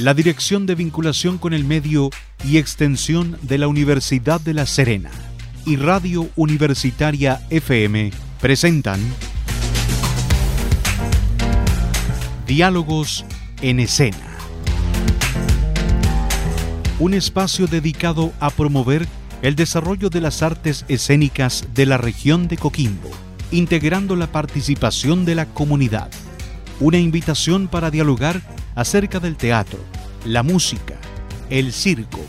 la Dirección de Vinculación con el Medio y Extensión de la Universidad de La Serena y Radio Universitaria FM presentan Diálogos en Escena. Un espacio dedicado a promover el desarrollo de las artes escénicas de la región de Coquimbo, integrando la participación de la comunidad. Una invitación para dialogar acerca del teatro, la música, el circo,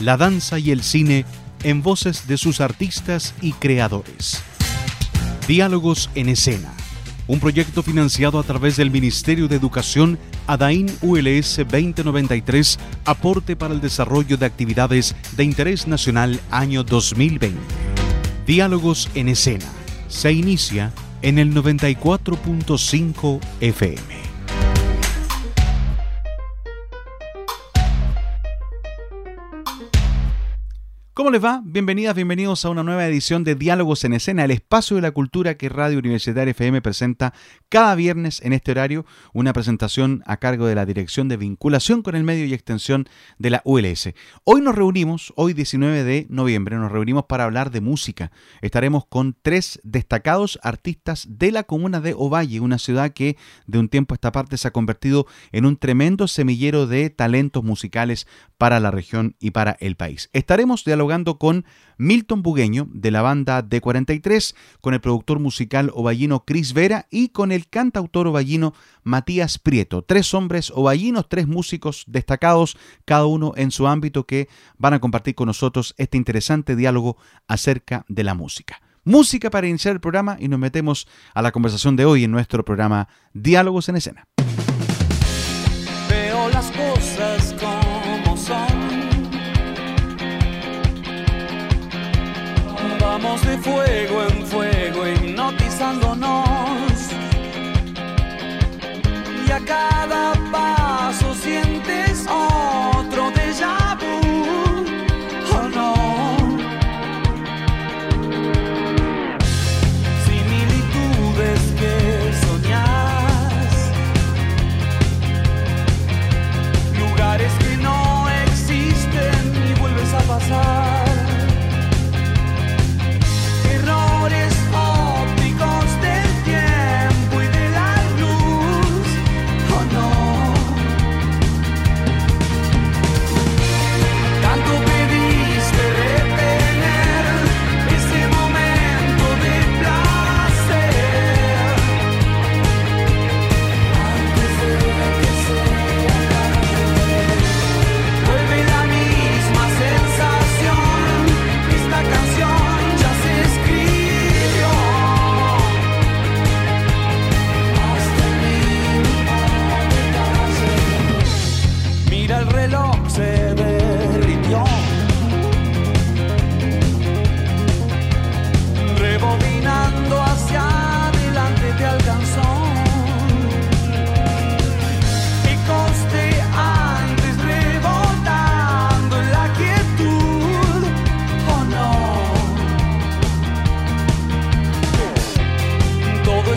la danza y el cine en voces de sus artistas y creadores. Diálogos en escena, un proyecto financiado a través del Ministerio de Educación ADAIN ULS 2093, aporte para el desarrollo de actividades de interés nacional año 2020. Diálogos en escena, se inicia en el 94.5 FM. ¿Cómo les va? Bienvenidas, bienvenidos a una nueva edición de Diálogos en Escena, el espacio de la cultura que Radio Universitaria FM presenta cada viernes en este horario, una presentación a cargo de la Dirección de Vinculación con el Medio y Extensión de la ULS. Hoy nos reunimos, hoy 19 de noviembre, nos reunimos para hablar de música. Estaremos con tres destacados artistas de la comuna de Ovalle, una ciudad que de un tiempo a esta parte se ha convertido en un tremendo semillero de talentos musicales para la región y para el país. Estaremos dialogando con Milton Bugueño de la banda D43, con el productor musical ovallino Chris Vera y con el cantautor ovallino Matías Prieto. Tres hombres ovallinos, tres músicos destacados, cada uno en su ámbito, que van a compartir con nosotros este interesante diálogo acerca de la música. Música para iniciar el programa y nos metemos a la conversación de hoy en nuestro programa Diálogos en Escena. De fuego en fuego, hipnotizándonos. Y a cada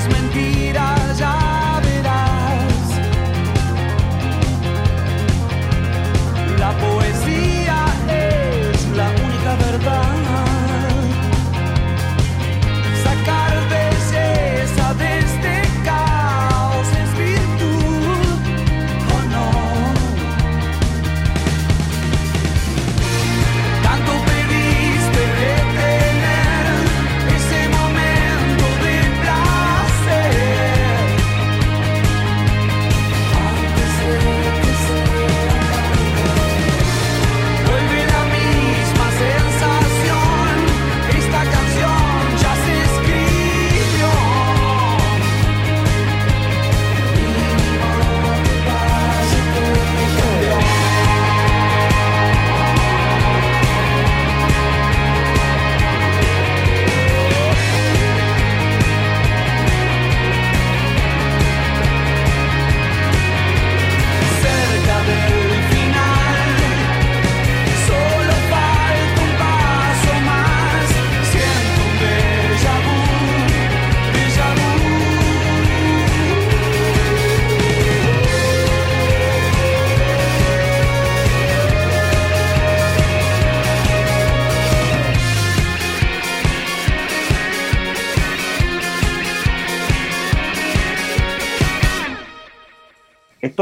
basement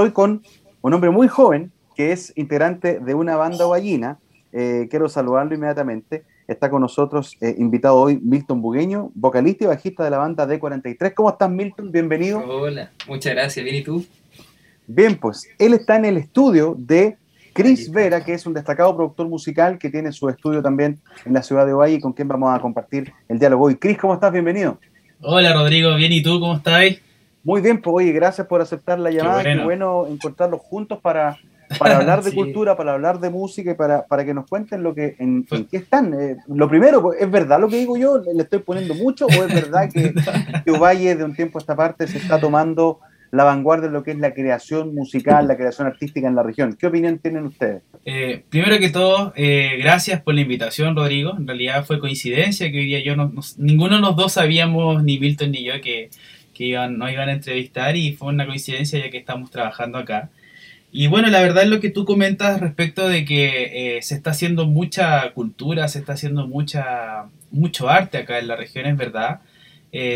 Estoy con un hombre muy joven que es integrante de una banda ballina. Eh, quiero saludarlo inmediatamente. Está con nosotros eh, invitado hoy Milton Bugueño, vocalista y bajista de la banda D43. ¿Cómo estás, Milton? Bienvenido. Hola, muchas gracias. ¿Bien y tú? Bien, pues él está en el estudio de Chris Vera, que es un destacado productor musical que tiene su estudio también en la ciudad de Ovalle con quien vamos a compartir el diálogo hoy. Chris, ¿cómo estás? Bienvenido. Hola Rodrigo, bien, ¿y tú cómo estás? Muy bien, pues oye, gracias por aceptar la llamada. Qué bueno, encontrarlos juntos para, para hablar de cultura, para hablar de música y para, para que nos cuenten lo que en, qué están. Eh, lo primero, pues, ¿es verdad lo que digo yo? ¿Le estoy poniendo mucho o es verdad que, que Ovalle de un tiempo a esta parte se está tomando la vanguardia de lo que es la creación musical, la creación artística en la región. ¿Qué opinión tienen ustedes? Eh, primero que todo, eh, gracias por la invitación, Rodrigo. En realidad fue coincidencia que hoy día yo no, ninguno de los dos sabíamos, ni Milton ni yo, que, que iban, nos iban a entrevistar y fue una coincidencia ya que estamos trabajando acá. Y bueno, la verdad es lo que tú comentas respecto de que eh, se está haciendo mucha cultura, se está haciendo mucha, mucho arte acá en la región, es verdad.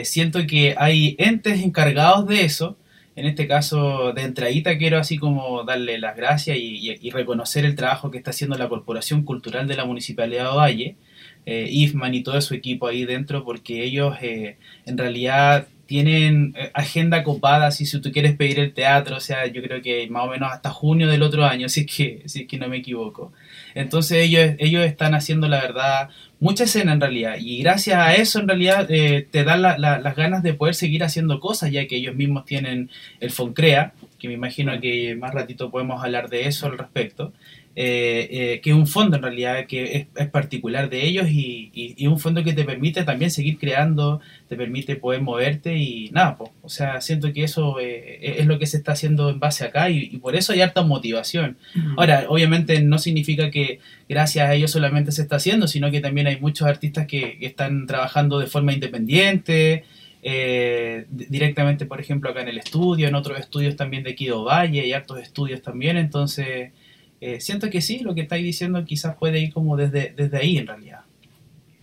siento que hay entes encargados de eso en este caso, de entradita, quiero así como darle las gracias y, reconocer el trabajo que está haciendo la Corporación Cultural de la Municipalidad de Valle, eh, IFMAN y todo su equipo ahí dentro, porque ellos eh, en realidad tienen eh, agenda copada, si tú quieres pedir el teatro, o sea, yo creo que más o menos hasta junio del otro año, si es que, si es que no me equivoco. Entonces ellos, ellos están haciendo, la verdad, mucha escena en realidad, y gracias a eso en realidad eh, te dan las ganas de poder seguir haciendo cosas, ya que ellos mismos tienen el Foncrea, que me imagino que más ratito podemos hablar de eso al respecto. Eh, eh, que es un fondo en realidad que es, particular de ellos y, y, un fondo que te permite también seguir creando, te permite poder moverte y nada, pues, o sea, siento que eso eh, es lo que se está haciendo en base acá y, por eso hay harta motivación. Ahora, obviamente no significa que gracias a ellos solamente se está haciendo, sino que también hay muchos artistas que, están trabajando de forma independiente. directamente, por ejemplo, acá en el estudio, en otros estudios también de Kido Valle, hay hartos estudios también, entonces eh, siento que sí, lo que estáis diciendo quizás puede ir como desde, desde ahí en realidad.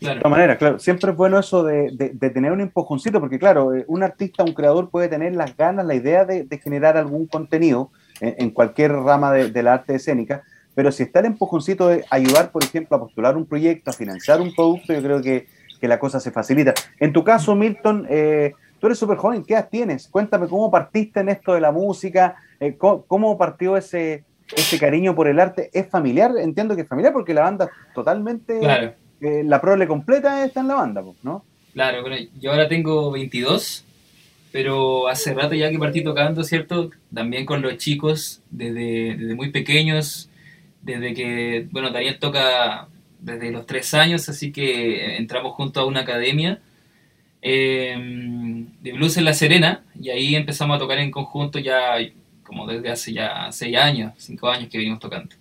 De todas maneras, claro, siempre es bueno eso de, de, tener un empujoncito, porque claro, eh, un artista, un creador puede tener las ganas, la idea de, generar algún contenido en, cualquier rama de, la arte escénica, pero si está el empujoncito de ayudar, por ejemplo, a postular un proyecto, a financiar un producto, yo creo que, que la cosa se facilita. En tu caso, Milton, eh, tú eres súper joven, ¿qué edad tienes? Cuéntame cómo partiste en esto de la música, cómo partió ese, ese cariño por el arte es familiar, entiendo que es familiar porque la banda totalmente, claro. eh, la prole completa está en la banda, ¿no? Claro, bueno, yo ahora tengo 22, pero hace rato ya que partí tocando, ¿cierto? También con los chicos, desde, desde muy pequeños, desde que, bueno, Daniel toca desde los 3 años, así que entramos junto a una academia eh, de blues en La Serena y ahí empezamos a tocar en conjunto ya como desde hace ya seis años, cinco años que venimos tocando.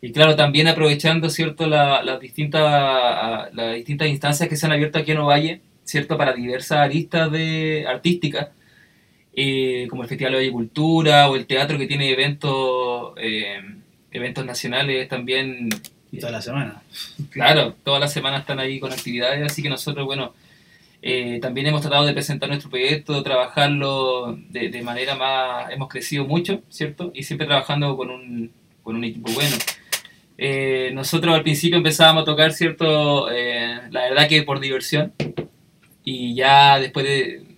Y claro, también aprovechando, ¿cierto?, las distintas, las distintas instancias que se han abierto aquí en Ovalle, ¿cierto?, para diversas aristas de, artísticas, eh, como el Festival de Cultura o el teatro que tiene eventos, eh, eventos nacionales también. Y toda la semana. Claro, toda la semana están ahí con actividades, así que nosotros, bueno, eh, también hemos tratado de presentar nuestro proyecto, trabajarlo de, manera más... Hemos crecido mucho, ¿cierto? Y siempre trabajando con un, con un equipo bueno. Eh, nosotros al principio empezábamos a tocar, ¿cierto? Eh, la verdad que por diversión. Y ya después de,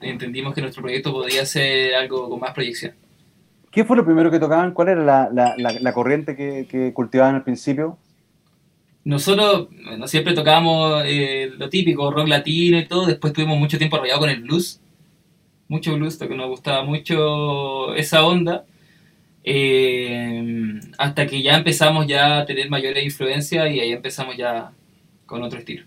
entendimos que nuestro proyecto podría ser algo con más proyección. ¿Qué fue lo primero que tocaban? ¿Cuál era la, la, corriente que, que cultivaban al principio? Nosotros bueno, siempre tocábamos eh, lo típico, rock latino y todo, después tuvimos mucho tiempo arrollado con el blues, mucho blues, que nos gustaba mucho esa onda, eh, hasta que ya empezamos ya a tener mayores influencias y ahí empezamos ya con otro estilo.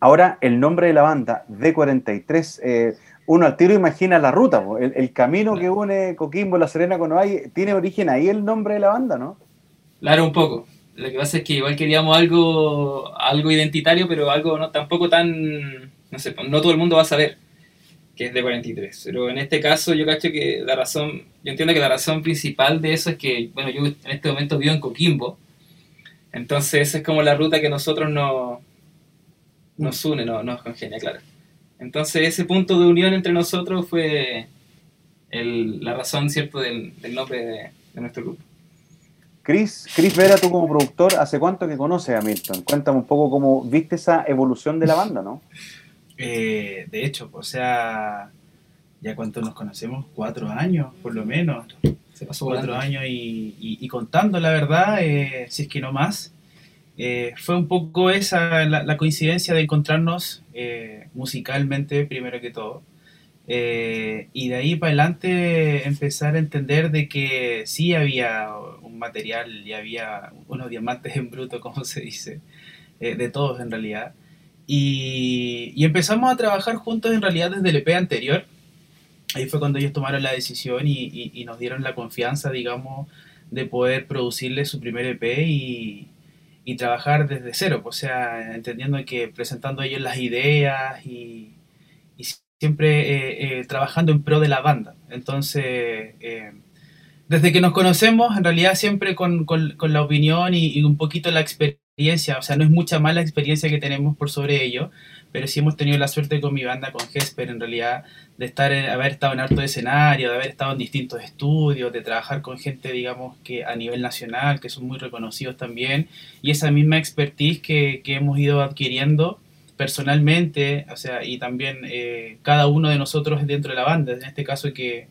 Ahora, el nombre de la banda, D43, eh, uno al tiro imagina la ruta, el, camino que une Coquimbo, La Serena con Ovalle, ¿tiene origen ahí el nombre de la banda, no? Claro, un poco. Lo que pasa es que igual queríamos algo, algo identitario, pero algo no tampoco tan, no sé, no todo el mundo va a saber que es de 43. Pero en este caso yo cacho que la razón, yo entiendo que la razón principal de eso es que, bueno, yo en este momento vivo en Coquimbo, entonces esa es como la ruta que nosotros no, nos une, no, nos congenia, claro. Entonces ese punto de unión entre nosotros fue el- la razón, ¿cierto?, del, del nombre de, de nuestro grupo. Chris, Chris Vera, tú como productor, ¿hace cuánto que conoces a Milton? Cuéntame un poco cómo viste esa evolución de la banda, ¿no? Eh, de hecho, o sea, ya cuánto nos conocemos, cuatro años por lo menos, Se pasó cuatro volando. años y, y- y contando la verdad, eh, si es que no más, eh, fue un poco esa la, la coincidencia de encontrarnos eh, musicalmente primero que todo. Eh, y de ahí para adelante empezar a entender de que sí había un material y había unos diamantes en bruto, como se dice, eh, de todos en realidad. Y, y empezamos a trabajar juntos en realidad desde el EP anterior. Ahí fue cuando ellos tomaron la decisión y, y- y nos dieron la confianza, digamos, de poder producirle su primer EP y, y trabajar desde cero. O sea, entendiendo que presentando ellos las ideas y, y siempre eh, eh, trabajando en pro de la banda. Entonces, eh, desde que nos conocemos, en realidad siempre con, la opinión y, un poquito la experiencia, o sea, no es mucha más la experiencia que tenemos por sobre ello, pero sí hemos tenido la suerte con mi banda, con Jesper, en realidad, de estar en- haber estado en harto escenario, de haber estado en distintos estudios, de trabajar con gente, digamos, que a nivel nacional, que son muy reconocidos también, y esa misma expertise que hemos ido adquiriendo personalmente, o sea, y también eh, cada uno de nosotros dentro de la banda, en este caso que,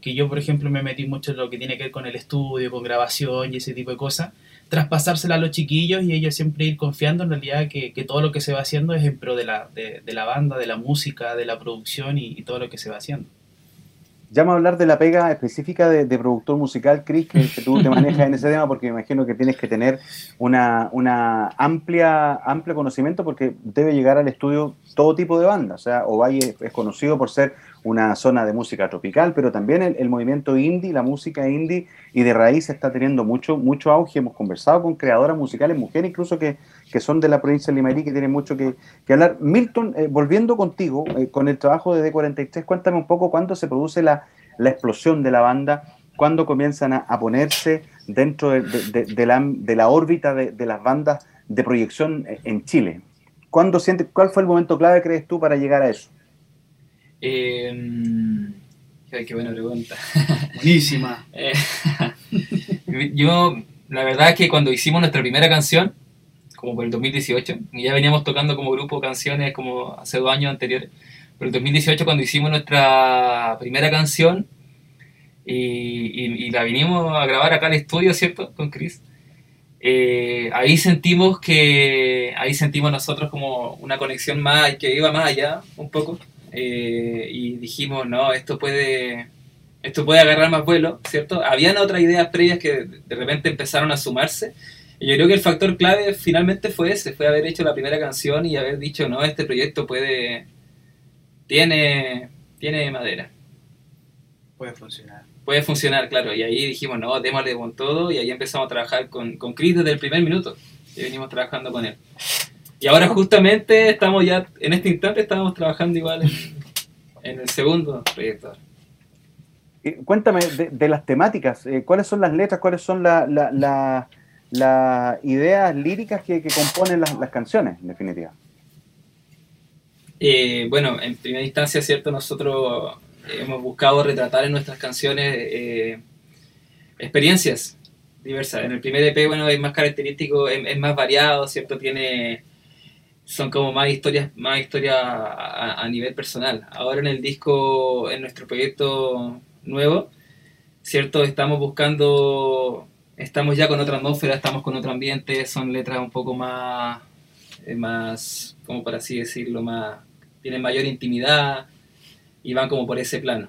que yo, por ejemplo, me metí mucho en lo que tiene que ver con el estudio, con grabación y ese tipo de cosas, traspasársela a los chiquillos y ellos siempre ir confiando en realidad que, que todo lo que se va haciendo es en pro de la, de, de la banda, de la música, de la producción y, y todo lo que se va haciendo. Llama a hablar de la pega específica de, productor musical, Chris, que, que tú te manejas en ese tema, porque me imagino que tienes que tener una, una amplia, amplio conocimiento, porque debe llegar al estudio todo tipo de bandas. O sea, Ovalle es conocido por ser una zona de música tropical, pero también el, el movimiento indie, la música indie y de raíz está teniendo mucho, mucho auge. Hemos conversado con creadoras musicales, mujeres incluso que, que son de la provincia de Limarí, que tienen mucho que, que hablar. Milton, eh, volviendo contigo, eh, con el trabajo de D43, cuéntame un poco cuándo se produce la, la explosión de la banda, cuándo comienzan a, ponerse dentro de, de- la, de la órbita de, las bandas de proyección eh, en Chile. ¿Cuándo sientes, ¿Cuál fue el momento clave, crees tú, para llegar a eso? Eh, ay, qué buena pregunta. Buenísima. Eh, yo, la verdad es que cuando hicimos nuestra primera canción, como por el 2018, y ya veníamos tocando como grupo canciones como hace dos años anteriores, pero el 2018 cuando hicimos nuestra primera canción y, y- y la vinimos a grabar acá al estudio, ¿cierto? Con Chris. eh, ahí sentimos que, ahí sentimos nosotros como una conexión más, que iba más allá un poco, eh, y dijimos, no, esto puede, esto puede agarrar más vuelo, ¿cierto? Habían otras ideas previas que de repente empezaron a sumarse. Y yo creo que el factor clave finalmente fue ese, fue haber hecho la primera canción y haber dicho, no, este proyecto puede, tiene, tiene madera, Puede funcionar. puede funcionar, claro. Y ahí dijimos, no, démosle con todo y ahí empezamos a trabajar con, con Chris desde el primer minuto. Y venimos trabajando con él. Y ahora justamente estamos ya, en este instante estamos trabajando igual en, en el segundo proyecto. Eh, Cuéntame de, de las temáticas, eh, cuáles son las letras, cuáles son la- la- la- las ideas líricas que, que componen las, las canciones, en definitiva. Eh, bueno, en primera instancia, ¿cierto? Nosotros hemos buscado retratar en nuestras canciones eh, experiencias diversas. En el primer EP, bueno, es más característico, es, es más variado, ¿cierto? Tiene, son como más historias, más historias a, nivel personal. Ahora en el disco, en nuestro proyecto nuevo, ¿cierto? Estamos buscando, estamos ya con otra atmósfera, estamos con otro ambiente, son letras un poco más, eh, más, como por así decirlo, más, tienen mayor intimidad y van como por ese plano.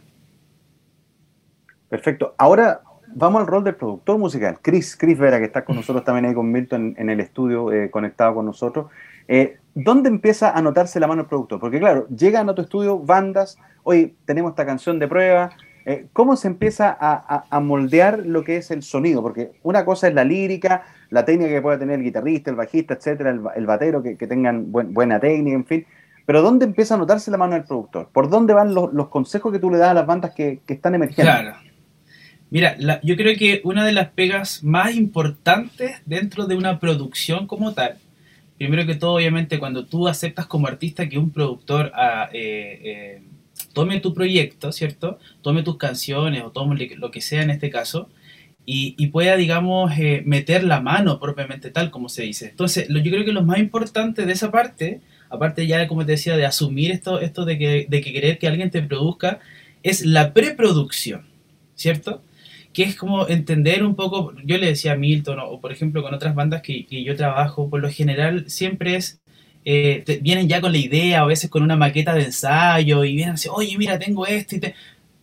Perfecto. Ahora vamos al rol del productor musical. Chris, Chris Vera, que está con nosotros también ahí con Milton en, en el estudio, eh, conectado con nosotros. Eh, ¿Dónde empieza a notarse la mano del productor? Porque claro, llegan a tu estudio bandas, oye, tenemos esta canción de prueba. eh, ¿Cómo se empieza a, moldear lo que es el sonido? Porque una cosa es la lírica, la técnica que pueda tener el guitarrista, el bajista, etcétera, el, el batero, que, tengan buen- buena técnica, en fin. Pero ¿dónde empieza a notarse la mano del productor? ¿Por dónde van los, los consejos que tú le das a las bandas que, que están emergiendo? Claro. Mira, la- yo creo que una de las pegas más importantes dentro de una producción como tal, primero que todo, obviamente, cuando tú aceptas como artista que un productor ah, eh, eh, tome tu proyecto, ¿cierto? Tome tus canciones o tome lo que sea en este caso y, pueda, digamos, eh, meter la mano propiamente tal como se dice. Entonces, yo creo que lo más importante de esa parte, aparte ya, como te decía, de asumir esto, esto de, que, de que querer que alguien te produzca, es la preproducción, ¿cierto? Que es como entender un poco, yo le decía a Milton, o, por ejemplo con otras bandas que, yo trabajo, por lo general siempre es eh, te- vienen ya con la idea, a veces con una maqueta de ensayo, y vienen así, oye, mira, tengo esto, y te...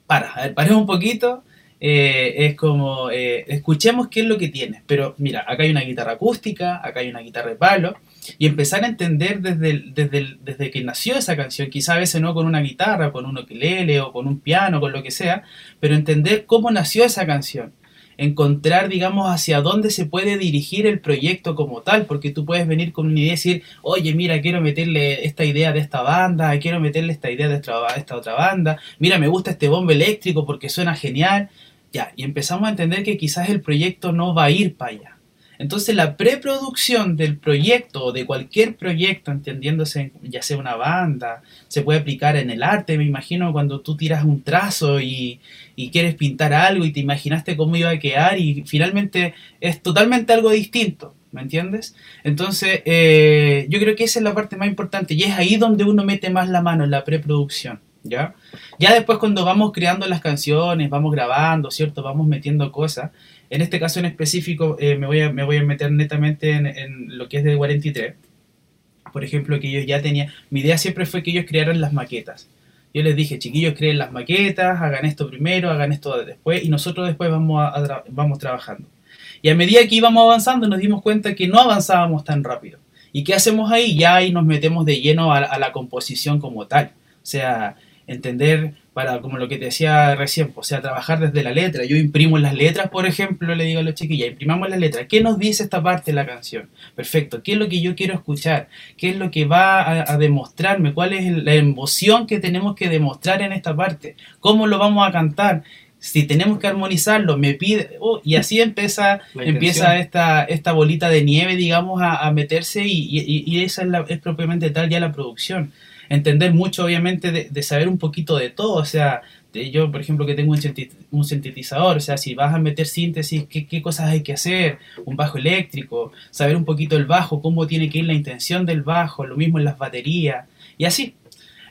Para, a ver, paremos un poquito, eh, es como, eh, escuchemos qué es lo que tienes, pero mira, acá hay una guitarra acústica, acá hay una guitarra de palo, y empezar a entender desde, desde, desde que nació esa canción, quizá a veces no con una guitarra, con un ukelele, o con un piano, con lo que sea, pero entender cómo nació esa canción encontrar, digamos, hacia dónde se puede dirigir el proyecto como tal, porque tú puedes venir con una idea y decir, oye, mira, quiero meterle esta idea de esta banda, quiero meterle esta idea de esta, esta otra banda, mira, me gusta este bombo eléctrico porque suena genial, ya, y empezamos a entender que quizás el proyecto no va a ir para allá. Entonces la preproducción del proyecto o de cualquier proyecto, entendiéndose ya sea una banda, se puede aplicar en el arte, me imagino cuando tú tiras un trazo y, y quieres pintar algo y te imaginaste cómo iba a quedar y finalmente es totalmente algo distinto, ¿me entiendes? Entonces eh, yo creo que esa es la parte más importante y es ahí donde uno mete más la mano en la preproducción, ¿ya? Ya después cuando vamos creando las canciones, vamos grabando, ¿cierto? Vamos metiendo cosas. En este caso en específico eh, me, voy a, me voy a meter netamente en, lo que es de 43. Por ejemplo, que ellos ya tenían... Mi idea siempre fue que ellos crearan las maquetas. Yo les dije, chiquillos, creen las maquetas, hagan esto primero, hagan esto después, y nosotros después vamos, a tra- vamos trabajando. Y a medida que íbamos avanzando, nos dimos cuenta que no avanzábamos tan rápido. ¿Y qué hacemos ahí? Ya ahí nos metemos de lleno a, a la composición como tal. O sea, entender, para como lo que te decía recién, o sea, trabajar desde la letra. Yo imprimo las letras, por ejemplo, le digo a los chiquillos, imprimamos las letras. ¿Qué nos dice esta parte de la canción? Perfecto. ¿Qué es lo que yo quiero escuchar? ¿Qué es lo que va a, a demostrarme? ¿Cuál es la emoción que tenemos que demostrar en esta parte? ¿Cómo lo vamos a cantar? Si tenemos que armonizarlo, me pide... oh, y así empieza, empieza esta, esta bolita de nieve, digamos, a, a meterse y, y- y esa es, la- es propiamente tal ya la producción. Entender mucho, obviamente, de, de saber un poquito de todo. O sea, de- yo, por ejemplo, que tengo un, un sintetizador, o sea, si vas a meter síntesis, ¿qué, qué cosas hay que hacer? Un bajo eléctrico, saber un poquito el bajo, cómo tiene que ir la intención del bajo, lo mismo en las baterías, y así.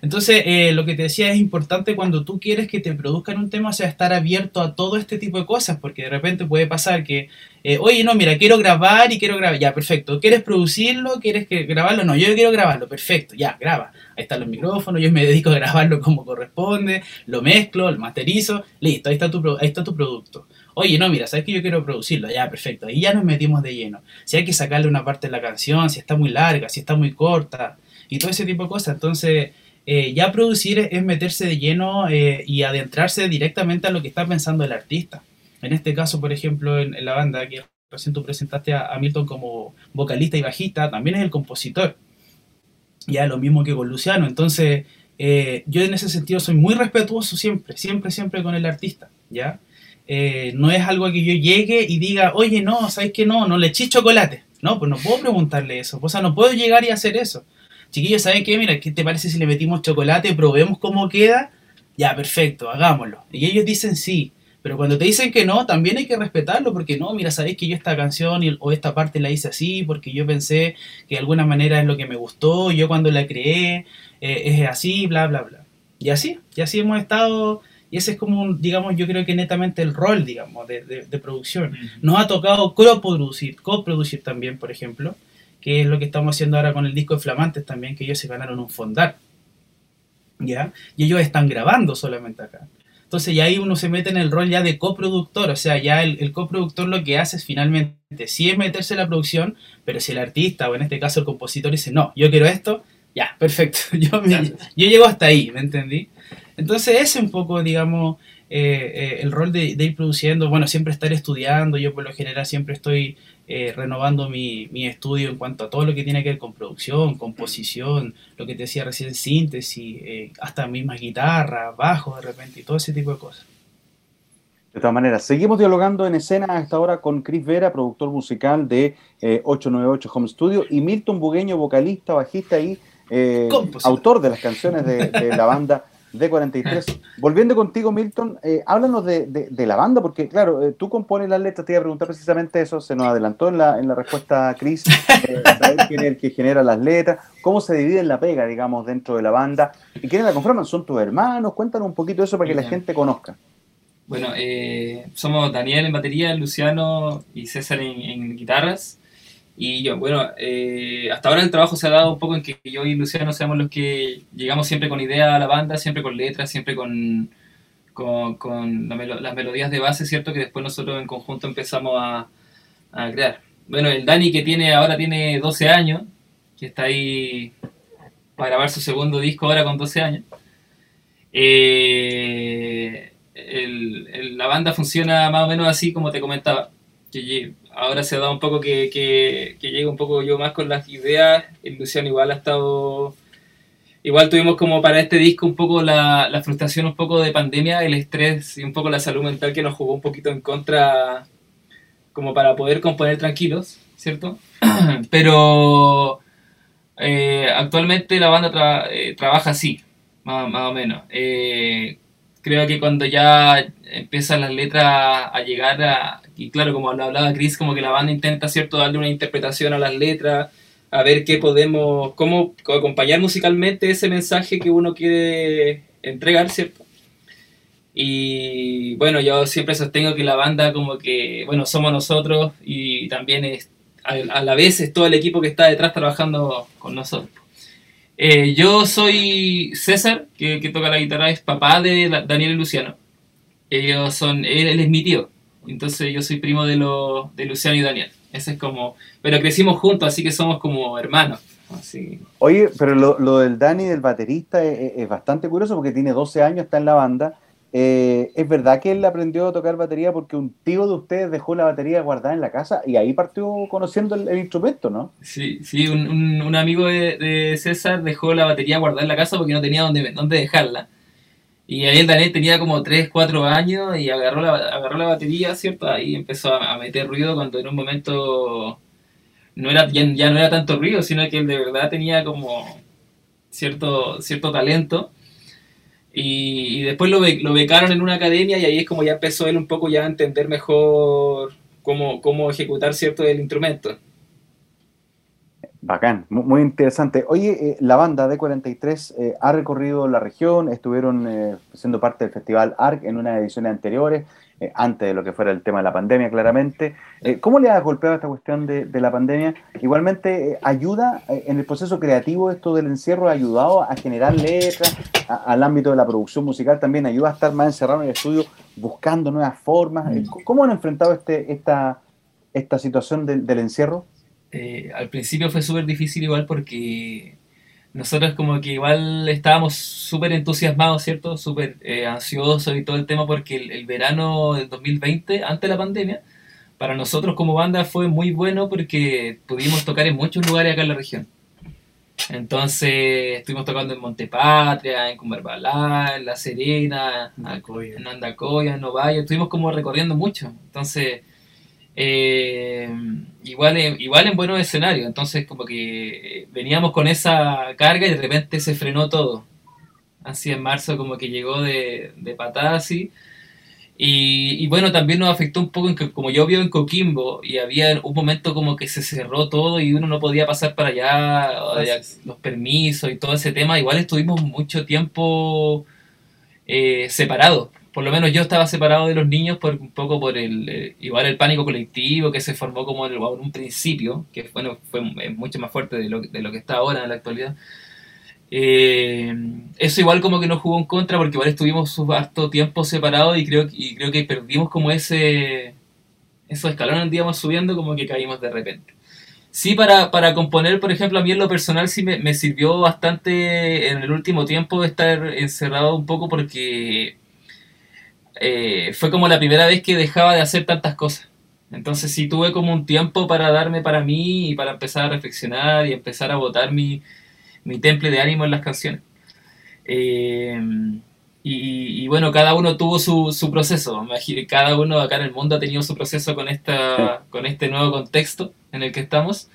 Entonces, eh, lo que te decía es importante cuando tú quieres que te produzcan un tema, o sea, estar abierto a todo este tipo de cosas, porque de repente puede pasar que, eh, oye, no, mira, quiero grabar y quiero grabar, ya, perfecto, ¿quieres producirlo? ¿Quieres que grabarlo? No, yo quiero grabarlo, perfecto, ya, graba. Ahí están los micrófonos, yo me dedico a grabarlo como corresponde, lo mezclo, lo masterizo, listo, ahí está tu, ahí está tu producto. Oye, no, mira, sabes que yo quiero producirlo, ya, perfecto, ahí ya nos metimos de lleno. Si hay que sacarle una parte de la canción, si está muy larga, si está muy corta, y todo ese tipo de cosas, entonces eh, ya producir es, meterse de lleno eh, y adentrarse directamente a lo que está pensando el artista. En este caso, por ejemplo, en, la banda que recién tú presentaste a, Milton como vocalista y bajista, también es el compositor. Ya lo mismo que con Luciano. Entonces, eh, yo en ese sentido soy muy respetuoso siempre, siempre, siempre con el artista. ¿ya? No es algo que yo llegue y diga, oye, no, ¿sabes qué? No, no le eché chocolate. No, pues no puedo preguntarle eso. O sea, no puedo llegar y hacer eso chiquillos, ¿saben qué? Mira, ¿qué te parece si le metimos chocolate, probemos cómo queda? Ya, perfecto, hagámoslo. Y ellos dicen sí, pero cuando te dicen que no, también hay que respetarlo, porque no, mira, sabéis que yo esta canción o esta parte la hice así, porque yo pensé que de alguna manera es lo que me gustó, yo cuando la creé eh, es así, bla, bla, bla. Y así, y así hemos estado, y ese es como, un, digamos, yo creo que netamente el rol, digamos, de, de- de producción. Nos ha tocado coproducir, coproducir también, por ejemplo, que es lo que estamos haciendo ahora con el disco de Flamantes también, que ellos se ganaron un fondar. ¿Ya? Y ellos están grabando solamente acá. Entonces ya ahí uno se mete en el rol ya de coproductor, o sea, ya el, el coproductor lo que hace es finalmente, sí es meterse en la producción, pero si el artista, o en este caso el compositor, dice, no, yo quiero esto, ya, perfecto, yo, me- yo llego hasta ahí, ¿me entendí? Entonces ese es un poco, digamos, eh, eh, el rol de, de ir produciendo, bueno, siempre estar estudiando, yo por lo general siempre estoy eh, renovando mi, mi estudio en cuanto a todo lo que tiene que ver con producción, composición, lo que te decía recién, síntesis, eh, hasta mismas guitarras, bajos de repente y todo ese tipo de cosas. De todas maneras, seguimos dialogando en escena hasta ahora con Chris Vera, productor musical de eh, 898 Home Studio, y Milton Bugueño, vocalista, bajista y eh, autor de las canciones de, de la banda D43. Volviendo contigo, Milton, eh, háblanos de, de- de la banda, porque claro, eh, tú compones las letras, te iba a preguntar precisamente eso, se nos adelantó en la, en la respuesta Chris, eh, saber quién es el que genera las letras, cómo se divide la pega, digamos, dentro de la banda, y quiénes la conforman, son tus hermanos, cuéntanos un poquito eso para que la gente conozca. Bueno, eh, somos Daniel en batería, Luciano y César en, en guitarras. Y yo, bueno, eh, hasta ahora el trabajo se ha dado un poco en que yo y Luciano seamos los que llegamos siempre con idea a la banda, siempre con letras, siempre con, con, las melodías de base, ¿cierto? Que después nosotros en conjunto empezamos a, a crear. Bueno, el Dani que tiene ahora tiene 12 años, que está ahí para grabar su segundo disco ahora con 12 años. Eh, la banda funciona más o menos así como te comentaba. Que ahora se dado un poco que, que, que un poco yo más con las ideas. Luciano igual ha estado. Igual tuvimos como para este disco un poco la, frustración un poco de pandemia, el estrés y un poco la salud mental que nos jugó un poquito en contra como para poder componer tranquilos, ¿cierto? Pero eh, actualmente la banda tra- eh, trabaja así, más, más o menos. Eh, creo que cuando ya empiezan las letras a llegar a... Y claro, como hablaba Chris, como que la banda intenta, ¿cierto?, darle una interpretación a las letras, a ver qué podemos, cómo acompañar musicalmente ese mensaje que uno quiere entregar, ¿cierto? Y bueno, yo siempre sostengo que la banda como que, bueno, somos nosotros y también es, a la vez es todo el equipo que está detrás trabajando con nosotros. Eh, yo soy César, que, toca la guitarra, es papá de la- Daniel y Luciano. Ellos son, él, es mi tío, entonces yo soy primo de, los de Luciano y Daniel. Ese es como, pero crecimos juntos, así que somos como hermanos. Así, Oye, pero lo, lo del Dani, del baterista, es, es- es bastante curioso porque tiene 12 años, está en la banda. Eh, ¿Es verdad que él aprendió a tocar batería porque un tío de ustedes dejó la batería guardada en la casa y ahí partió conociendo el, instrumento, ¿no? Sí, sí un, amigo de, César dejó la batería guardada en la casa porque no tenía dónde, dónde dejarla. Y ahí el Daniel tenía como 3, 4 años y agarró la, agarró la batería, ¿cierto? Ahí empezó a, a meter ruido cuando en un momento no era, ya, ya no era tanto ruido, sino que él de verdad tenía como cierto, cierto talento. Y, y después lo, lo becaron en una academia y ahí es como ya empezó él un poco ya a entender mejor cómo, cómo ejecutar cierto el instrumento. Bacán, mu- muy interesante. Oye, eh, la banda D43 eh, ha recorrido la región, estuvieron eh, siendo parte del Festival ARC en unas ediciones anteriores, eh, antes de lo que fuera el tema de la pandemia, claramente. Eh, ¿Cómo le ha golpeado esta cuestión de, la pandemia? Igualmente, eh, ¿ayuda en el proceso creativo esto del encierro? ¿Ha ayudado a generar letras, al ámbito de la producción musical también? ¿Ayuda a estar más encerrado en el estudio buscando nuevas formas? ¿Cómo han enfrentado este, esta, esta situación del- del encierro? Eh, al principio fue súper difícil igual porque nosotros como que igual estábamos súper entusiasmados, ¿cierto? Súper eh, ansiosos y todo el tema porque el, el verano del 2020, antes de la pandemia, para nosotros como banda fue muy bueno porque pudimos tocar en muchos lugares acá en la región. Entonces estuvimos tocando en Montepatria, en Cumberbalá, en La Serena, Andacoya. en Andacoya, en Novaya, estuvimos como recorriendo mucho. Entonces, eh, igual, en, igual en buenos escenarios. Entonces, como que eh, veníamos con esa carga y de repente se frenó todo. Así en marzo, como que llegó de, de patada así. Y, y bueno, también nos afectó un poco en que como yo vivo en Coquimbo y había un momento como que se cerró todo y uno no podía pasar para allá, los permisos y todo ese tema, igual estuvimos mucho tiempo eh, separados. Por lo menos yo estaba separado de los niños por un poco por el eh, igual el pánico colectivo que se formó como en, el- en un principio, que bueno, fue mucho más fuerte de lo, de lo que está ahora en la actualidad. Eh, eso igual como que nos jugó en contra porque igual estuvimos harto tiempo separados y creo, y creo que perdimos como ese esos escalones íbamos subiendo como que caímos de repente. Sí, para, para componer, por ejemplo, a mí en lo personal sí me, me sirvió bastante en el último tiempo estar encerrado un poco porque eh, fue como la primera vez que dejaba de hacer tantas cosas. Entonces sí tuve como un tiempo para darme para mí y para empezar a reflexionar y empezar a botar mi, mi temple de ánimo en las canciones. Eh, y, y bueno, cada uno tuvo su, su proceso. Imagino- Cada uno acá en el mundo ha tenido su proceso con, esta, con este nuevo contexto en el que estamos.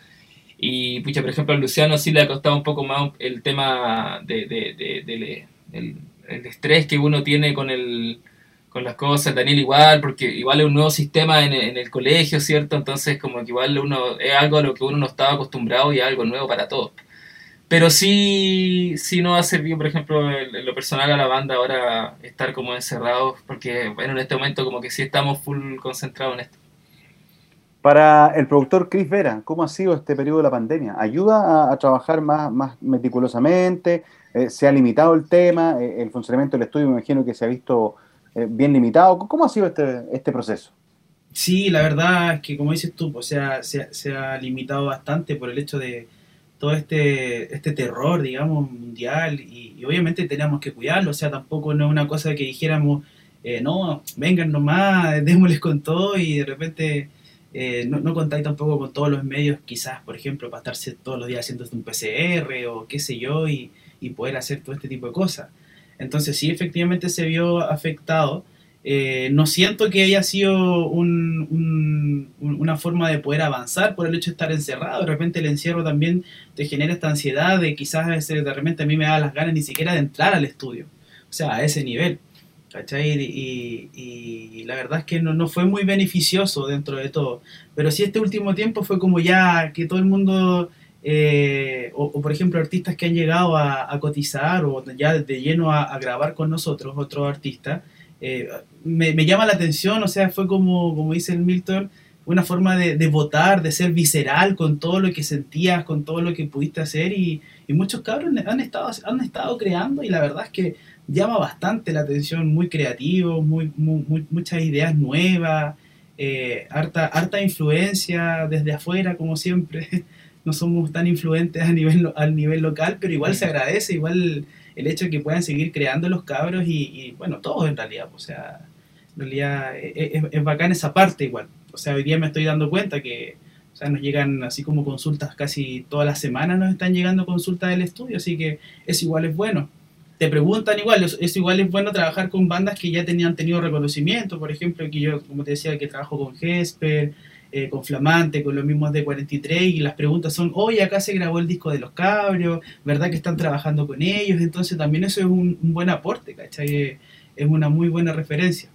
Y, pucha, por ejemplo, a Luciano sí le ha costado un poco más el tema de, de- de- de- del- el estrés que uno tiene con el con las cosas, Daniel igual, porque igual es un nuevo sistema en, en el colegio, ¿cierto? Entonces como que igual uno es algo a lo que uno no estaba acostumbrado y es algo nuevo para todos. Pero sí, sí nos ha servido, por ejemplo, en lo personal a la banda ahora estar como encerrados, porque bueno, en este momento como que sí estamos full concentrados en esto. Para el productor Chris Vera, ¿cómo ha sido este periodo de la pandemia? ¿Ayuda a, a trabajar más, más meticulosamente? Eh, ¿Se ha limitado el tema? Eh, ¿El funcionamiento del estudio me imagino que se ha visto eh, bien limitado? ¿Cómo ha sido este, este proceso? Sí, la verdad es que como dices tú, o sea, se, ha- se ha limitado bastante por el hecho de todo este, este terror, digamos, mundial y, obviamente tenemos que cuidarlo, o sea, tampoco no es una cosa que dijéramos, eh, no, vengan nomás, démosles con todo y de repente eh, no, no contáis tampoco con todos los medios, quizás, por ejemplo, para estarse todos los días haciendo un PCR o qué sé yo y poder hacer todo este tipo de cosas. Entonces sí, efectivamente se vio afectado. Eh, no siento que haya sido un- un- un- una forma de poder avanzar por el hecho de estar encerrado. De repente el encierro también te genera esta ansiedad de quizás a veces de repente a mí me da las ganas ni siquiera de entrar al estudio. O sea, a ese nivel. ¿Cachai? Y, y- y la verdad es que no, no fue muy beneficioso dentro de todo. Pero sí este último tiempo fue como ya que todo el mundo, eh, o, por ejemplo artistas que han llegado a, cotizar o ya de lleno a, grabar con nosotros, otros artistas, eh, me, llama la atención, o sea, fue como, como dice el Milton, una forma de, votar, de ser visceral con todo lo que sentías, con todo lo que pudiste hacer y, muchos cabros han estado, han estado creando y la verdad es que llama bastante la atención, muy creativo, muy, muy- muy- muchas ideas nuevas, eh, harta, harta influencia desde afuera, como siempre. No somos tan influentes a nivel, al nivel local, pero igual se agradece, igual el hecho de que puedan seguir creando los cabros y, y, bueno, todos en realidad, o sea, en realidad es, es- es bacán esa parte igual. O sea, hoy día me estoy dando cuenta que, o sea, nos llegan así como consultas casi todas las semanas nos están llegando consultas del estudio, así que eso igual es bueno. Te preguntan igual, es, es igual es bueno trabajar con bandas que ya tenían tenido reconocimiento, por ejemplo, que yo, como te decía, que trabajo con Gesper, eh, con Flamante, con los mismos de 43, y las preguntas son, oye, acá se grabó el disco de los cabros, ¿verdad que están trabajando con ellos? Entonces también eso es un, un buen aporte, ¿cachai? Es una muy buena referencia.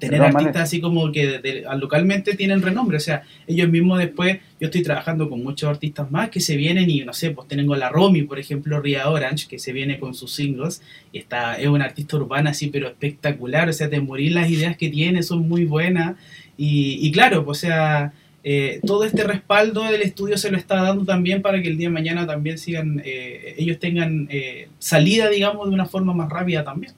Tener artistas así como que de- de- localmente tienen renombre, o sea, ellos mismos después, yo estoy trabajando con muchos artistas más que se vienen y no sé, pues tengo la Romy, por ejemplo, Ria Orange, que se viene con sus singles, y está, es una artista urbana así, pero espectacular, o sea, te morir las ideas que tiene, son muy buenas, y, claro, pues, o sea, eh, todo este respaldo del estudio se lo está dando también para que el día de mañana también sigan, eh, ellos tengan eh, salida, digamos, de una forma más rápida también.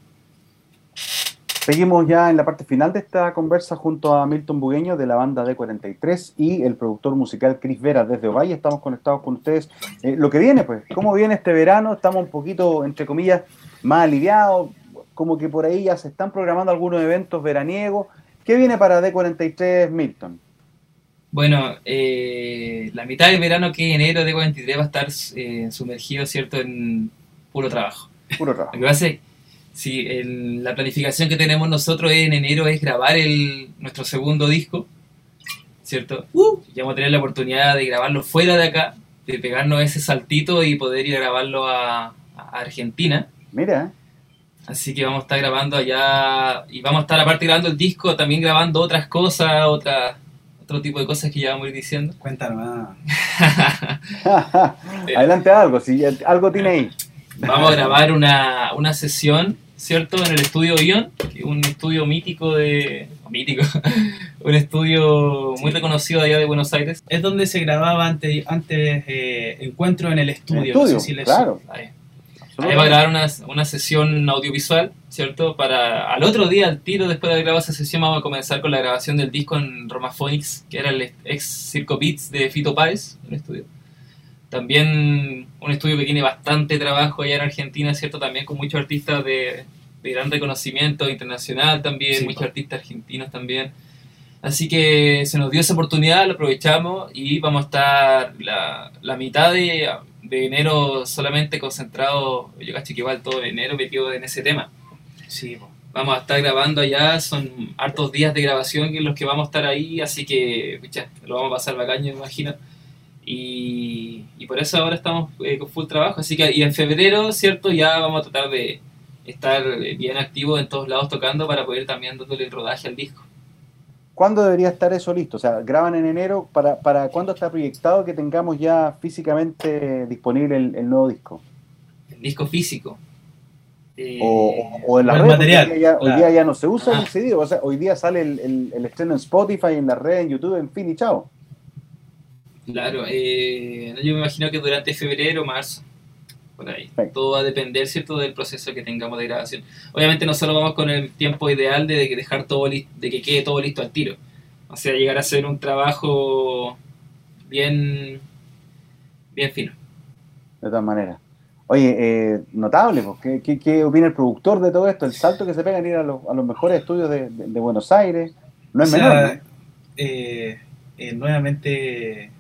Seguimos ya en la parte final de esta conversa junto a Milton Bugueño de la banda D43 y el productor musical Chris Vera desde Ovalle. Estamos conectados con ustedes. Eh, lo que viene, pues, ¿cómo viene este verano? Estamos un poquito, entre comillas, más aliviados, como que por ahí ya se están programando algunos eventos veraniegos. ¿Qué viene para D43 Milton? Bueno, eh, la mitad del verano que es enero de 43 va a estar eh, sumergido, ¿cierto?, en puro trabajo. Puro trabajo. Lo que pasa es, sí, el- la planificación que tenemos nosotros en enero es grabar el, nuestro segundo disco, ¿cierto? Ya vamos a tener la oportunidad de grabarlo fuera de acá, de pegarnos ese saltito y poder ir a grabarlo a, a Argentina. Mira, Así que vamos a estar grabando allá y vamos a estar aparte grabando el disco, también grabando otras cosas, otra, otro tipo de cosas que ya vamos a ir diciendo. Cuéntanos. adelante algo, si algo tiene ahí. Vamos a grabar una, una sesión, ¿cierto? En el estudio Ion, que es un estudio mítico de... Mítico. un estudio muy reconocido allá de Buenos Aires. Es donde se grababa antes, antes eh, Encuentro en el estudio. En el estudio, no sé si les- claro. Ahí. Ahí va a grabar una, una sesión audiovisual, ¿cierto? Para al otro día, al tiro, después de haber grabado esa sesión, vamos a comenzar con la grabación del disco en Romaphonics, que era el ex Circo Beats de Fito Páez, el estudio. También un estudio que tiene bastante trabajo allá en Argentina, ¿cierto? También con muchos artistas de, de gran reconocimiento internacional también, Sí, muchos po. artistas argentinos también. Así que se nos dio esa oportunidad, lo aprovechamos y vamos a estar la, la mitad de, de enero solamente concentrado, yo caché que igual todo enero metido en ese tema. Sí, po. Vamos a estar grabando allá, son hartos días de grabación en los que vamos a estar ahí, así que pucha, lo vamos a pasar bacán, me imagino. Y, y por eso ahora estamos eh, con full trabajo, así que y en febrero, ¿cierto? Ya vamos a tratar de, estar bien activo en todos lados tocando para poder también dándole el rodaje al disco. ¿Cuándo debería estar eso listo? O sea, graban en enero, ¿para, para cuándo está proyectado que tengamos ya físicamente disponible el, el nuevo disco? El disco físico. Eh, O, o en la red, material, hoy día, ya, hoy claro. día ya no se usa el CD, o sea, hoy día sale el, el- el estreno en Spotify, en la red, en YouTube, en fin y chao. Claro, eh, yo me imagino que durante febrero marzo, por ahí. Perfecto. Todo va a depender, ¿cierto?, del proceso que tengamos de grabación. Obviamente nosotros vamos con el tiempo ideal de que dejar todo listo, de que quede todo listo al tiro. O sea, llegar a hacer un trabajo bien, bien fino. De todas maneras. Oye, eh, notable, pues, ¿qué, qué, qué opina el productor de todo esto? El salto que se pega en ir a los, a los mejores estudios de, de- de Buenos Aires. No es O sea, menor, ¿no? eh, eh, nuevamente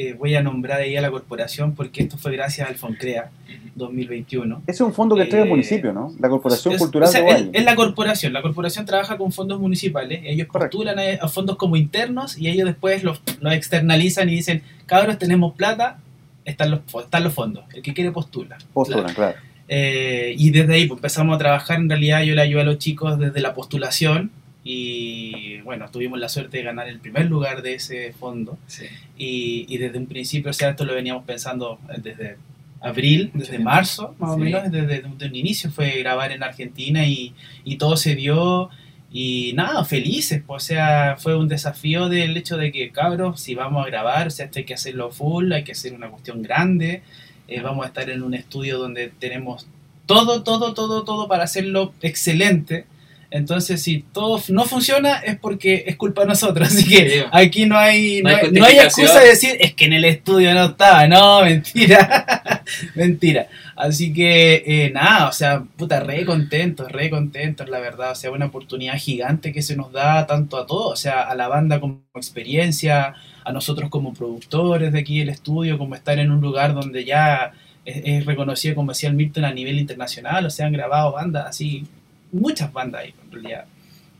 eh, voy a nombrar ahí a la corporación porque esto fue gracias al Foncrea 2021. Ese es un fondo que el eh, municipio, ¿no? La Corporación Es- Cultural o sea, de es, es la corporación. La corporación trabaja con fondos municipales. Ellos Correcto. postulan a, a fondos como internos y ellos después los, los externalizan y dicen, cabros, tenemos plata, están los, están los fondos. El que quiere postula. Postulan, claro. Eh, y desde ahí pues, empezamos a trabajar. En realidad yo le ayudé a los chicos desde la postulación y bueno, tuvimos la suerte de ganar el primer lugar de ese fondo. Sí. Y, y desde un principio, o sea, esto lo veníamos pensando desde abril, desde marzo, más o menos, desde, desde un inicio fue grabar en Argentina y, y todo se dio. Y nada, felices, pues, o sea, fue un desafío del hecho de que, cabros, si vamos a grabar, o sea, esto hay que hacerlo full, hay que hacer una cuestión grande, eh, vamos a estar en un estudio donde tenemos todo, todo, todo, todo para hacerlo excelente. Entonces, si todo no funciona es porque es culpa de nosotros. Así que aquí no hay, No no hay no hay excusa de decir es que en el estudio no estaba. No, mentira. mentira. Así que, eh, nada, o sea, puta, re contentos, re contentos, la verdad. O sea, una oportunidad gigante que se nos da tanto a todos, o sea, a la banda como experiencia, a nosotros como productores de aquí del estudio, como estar en un lugar donde ya es, es reconocido, como decía el Milton, a nivel internacional. O sea, han grabado bandas así, muchas bandas ahí, en realidad.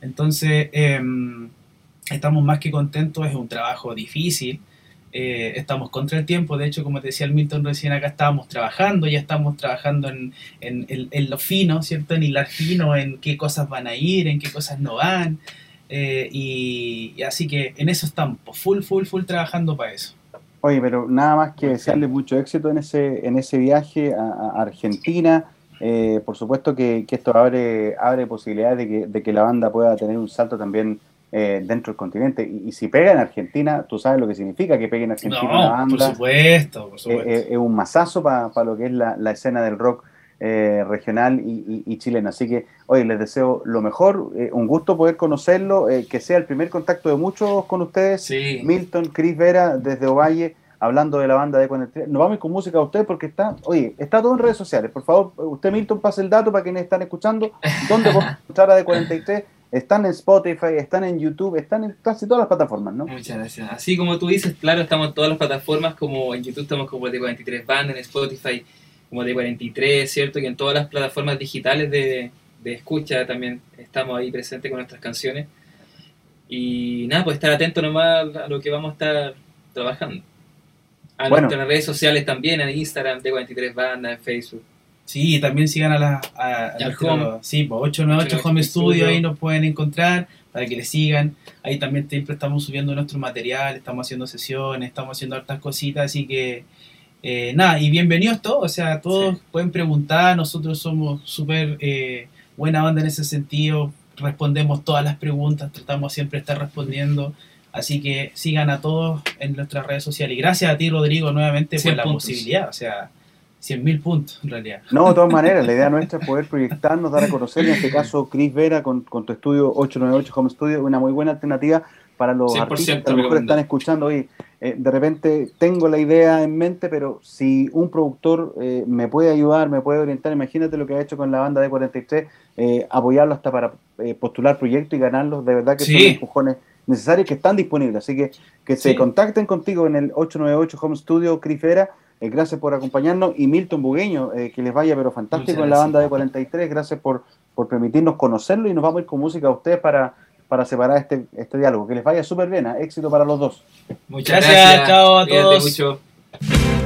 Entonces, em, estamos más que contentos, es un trabajo difícil. eh, estamos contra el tiempo, de hecho, como te decía el Milton recién, acá estábamos trabajando, ya estamos trabajando en, en, en- lo fino, ¿cierto? En hilar fino, en qué cosas van a ir, en qué cosas no van. eh, y, así que en eso estamos, pues, full, full, full trabajando para eso. Oye, pero nada más que desearle mucho éxito en ese, en ese viaje a Argentina. Eh, por supuesto que, que esto abre, abre posibilidades de que, de que la banda pueda tener un salto también eh, dentro del continente. Y, y si pega en Argentina, tú sabes lo que significa que pegue en Argentina No, por banda. supuesto, por Eh, supuesto. eh, es un masazo para lo que es la, la escena del rock eh, regional y, y- y chileno. Así que, oye, les deseo lo mejor, un gusto poder conocerlo, eh, que sea el primer contacto de muchos con ustedes. Sí. Milton, Chris Vera, desde Ovalle, hablando de la banda de 43. Nos vamos a ir con música a usted porque está, oye, está todo en redes sociales. Por favor, usted, Milton, pase el dato para quienes están escuchando. ¿Dónde pueden encontrar a D43? Están en Spotify, están en YouTube, están en casi todas las plataformas, ¿no? Muchas gracias. Así como tú dices, claro, estamos en todas las plataformas, como en YouTube estamos como D43 Band, en Spotify como D43, ¿cierto? Y en todas las plataformas digitales de, de escucha también estamos ahí presentes con nuestras canciones. Y nada, pues estar atento nomás a lo que vamos a estar trabajando. A Bueno. nuestras redes sociales también, en Instagram, D43 Banda, en Facebook. Sí, también sigan a la a, a nuestro- Home. sí, pues, 898 Home 898 Studio, ahí nos pueden encontrar para que le sigan. Ahí también siempre estamos subiendo nuestro material, estamos haciendo sesiones, estamos haciendo hartas cositas, así que eh, nada, y bienvenidos todos, o sea, todos Sí. pueden preguntar, nosotros somos súper eh, buena banda en ese sentido, respondemos todas las preguntas, tratamos siempre de estar respondiendo. Así que sigan a todos en nuestras redes sociales. Y gracias a ti, Rodrigo, nuevamente por 100 la puntos. posibilidad. O sea, 100.000 puntos en realidad. No, de todas maneras, la idea nuestra es poder proyectarnos, dar a conocer, en este caso, Chris Vera con, con tu estudio 898 Home Studio, una muy buena alternativa para los 100% artistas que a lo mejor están escuchando hoy. de repente tengo la idea en mente, pero si un productor eh, me puede ayudar, me puede orientar, imagínate lo que ha hecho con la banda de 43, eh, apoyarlo hasta para eh, postular proyectos y ganarlos, de verdad que Sí. son empujones necesarios que están disponibles. Así que que se contacten contigo en el 898 Home Studio, Chris Vera. Eh, gracias por acompañarnos. Y Milton Bugueño, eh, que les vaya, pero fantástico en la banda de 43. Gracias por, por permitirnos conocerlo y nos vamos a ir con música a ustedes para, para separar este, este diálogo. Que les vaya súper bien. ¿eh? Éxito para los dos. Muchas Gracias, gracias. chao a Cuídate todos. mucho.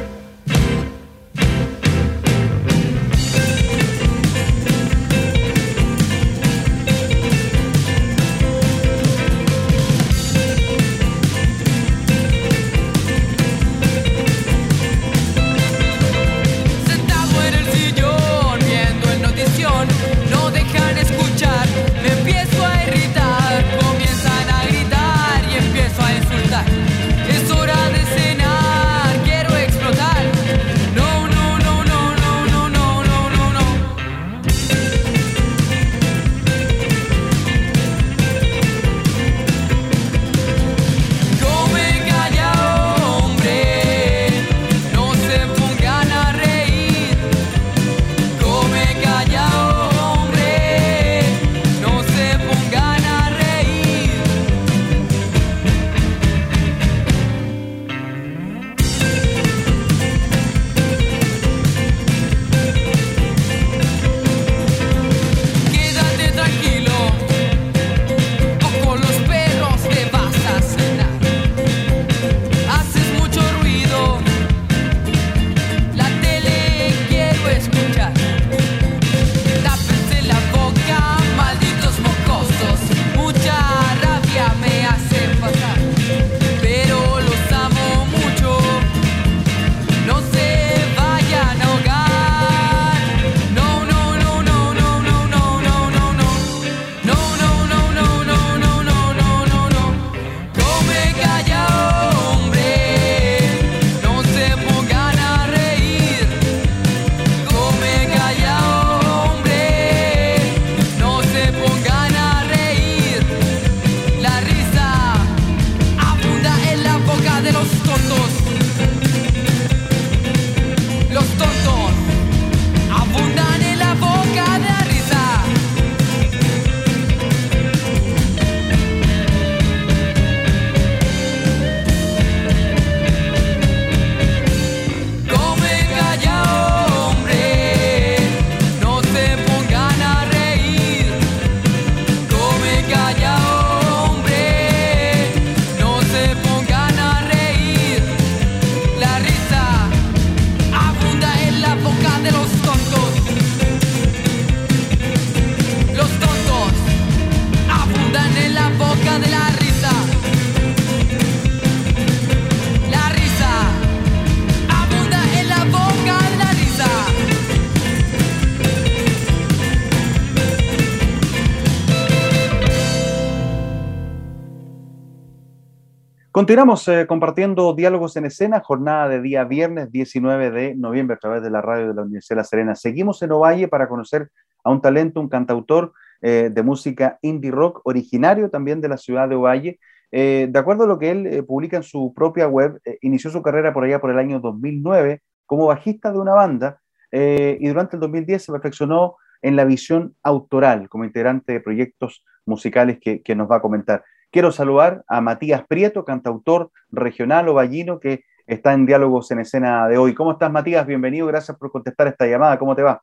Continuamos eh, compartiendo diálogos en escena, jornada de día viernes 19 de noviembre a través de la radio de la Universidad de La Serena. Seguimos en Ovalle para conocer a un talento, un cantautor eh, de música indie rock, originario también de la ciudad de Ovalle. Eh, de acuerdo a lo que él publica en su propia web, inició su carrera por allá por el año 2009 como bajista de una banda y durante el 2010 se perfeccionó en la visión autoral como integrante de proyectos musicales que, que nos va a comentar. Quiero saludar a Matías Prieto, cantautor regional o vallino que está en Diálogos en Escena de hoy. ¿Cómo estás, Matías? Bienvenido, gracias por contestar esta llamada. ¿Cómo te va?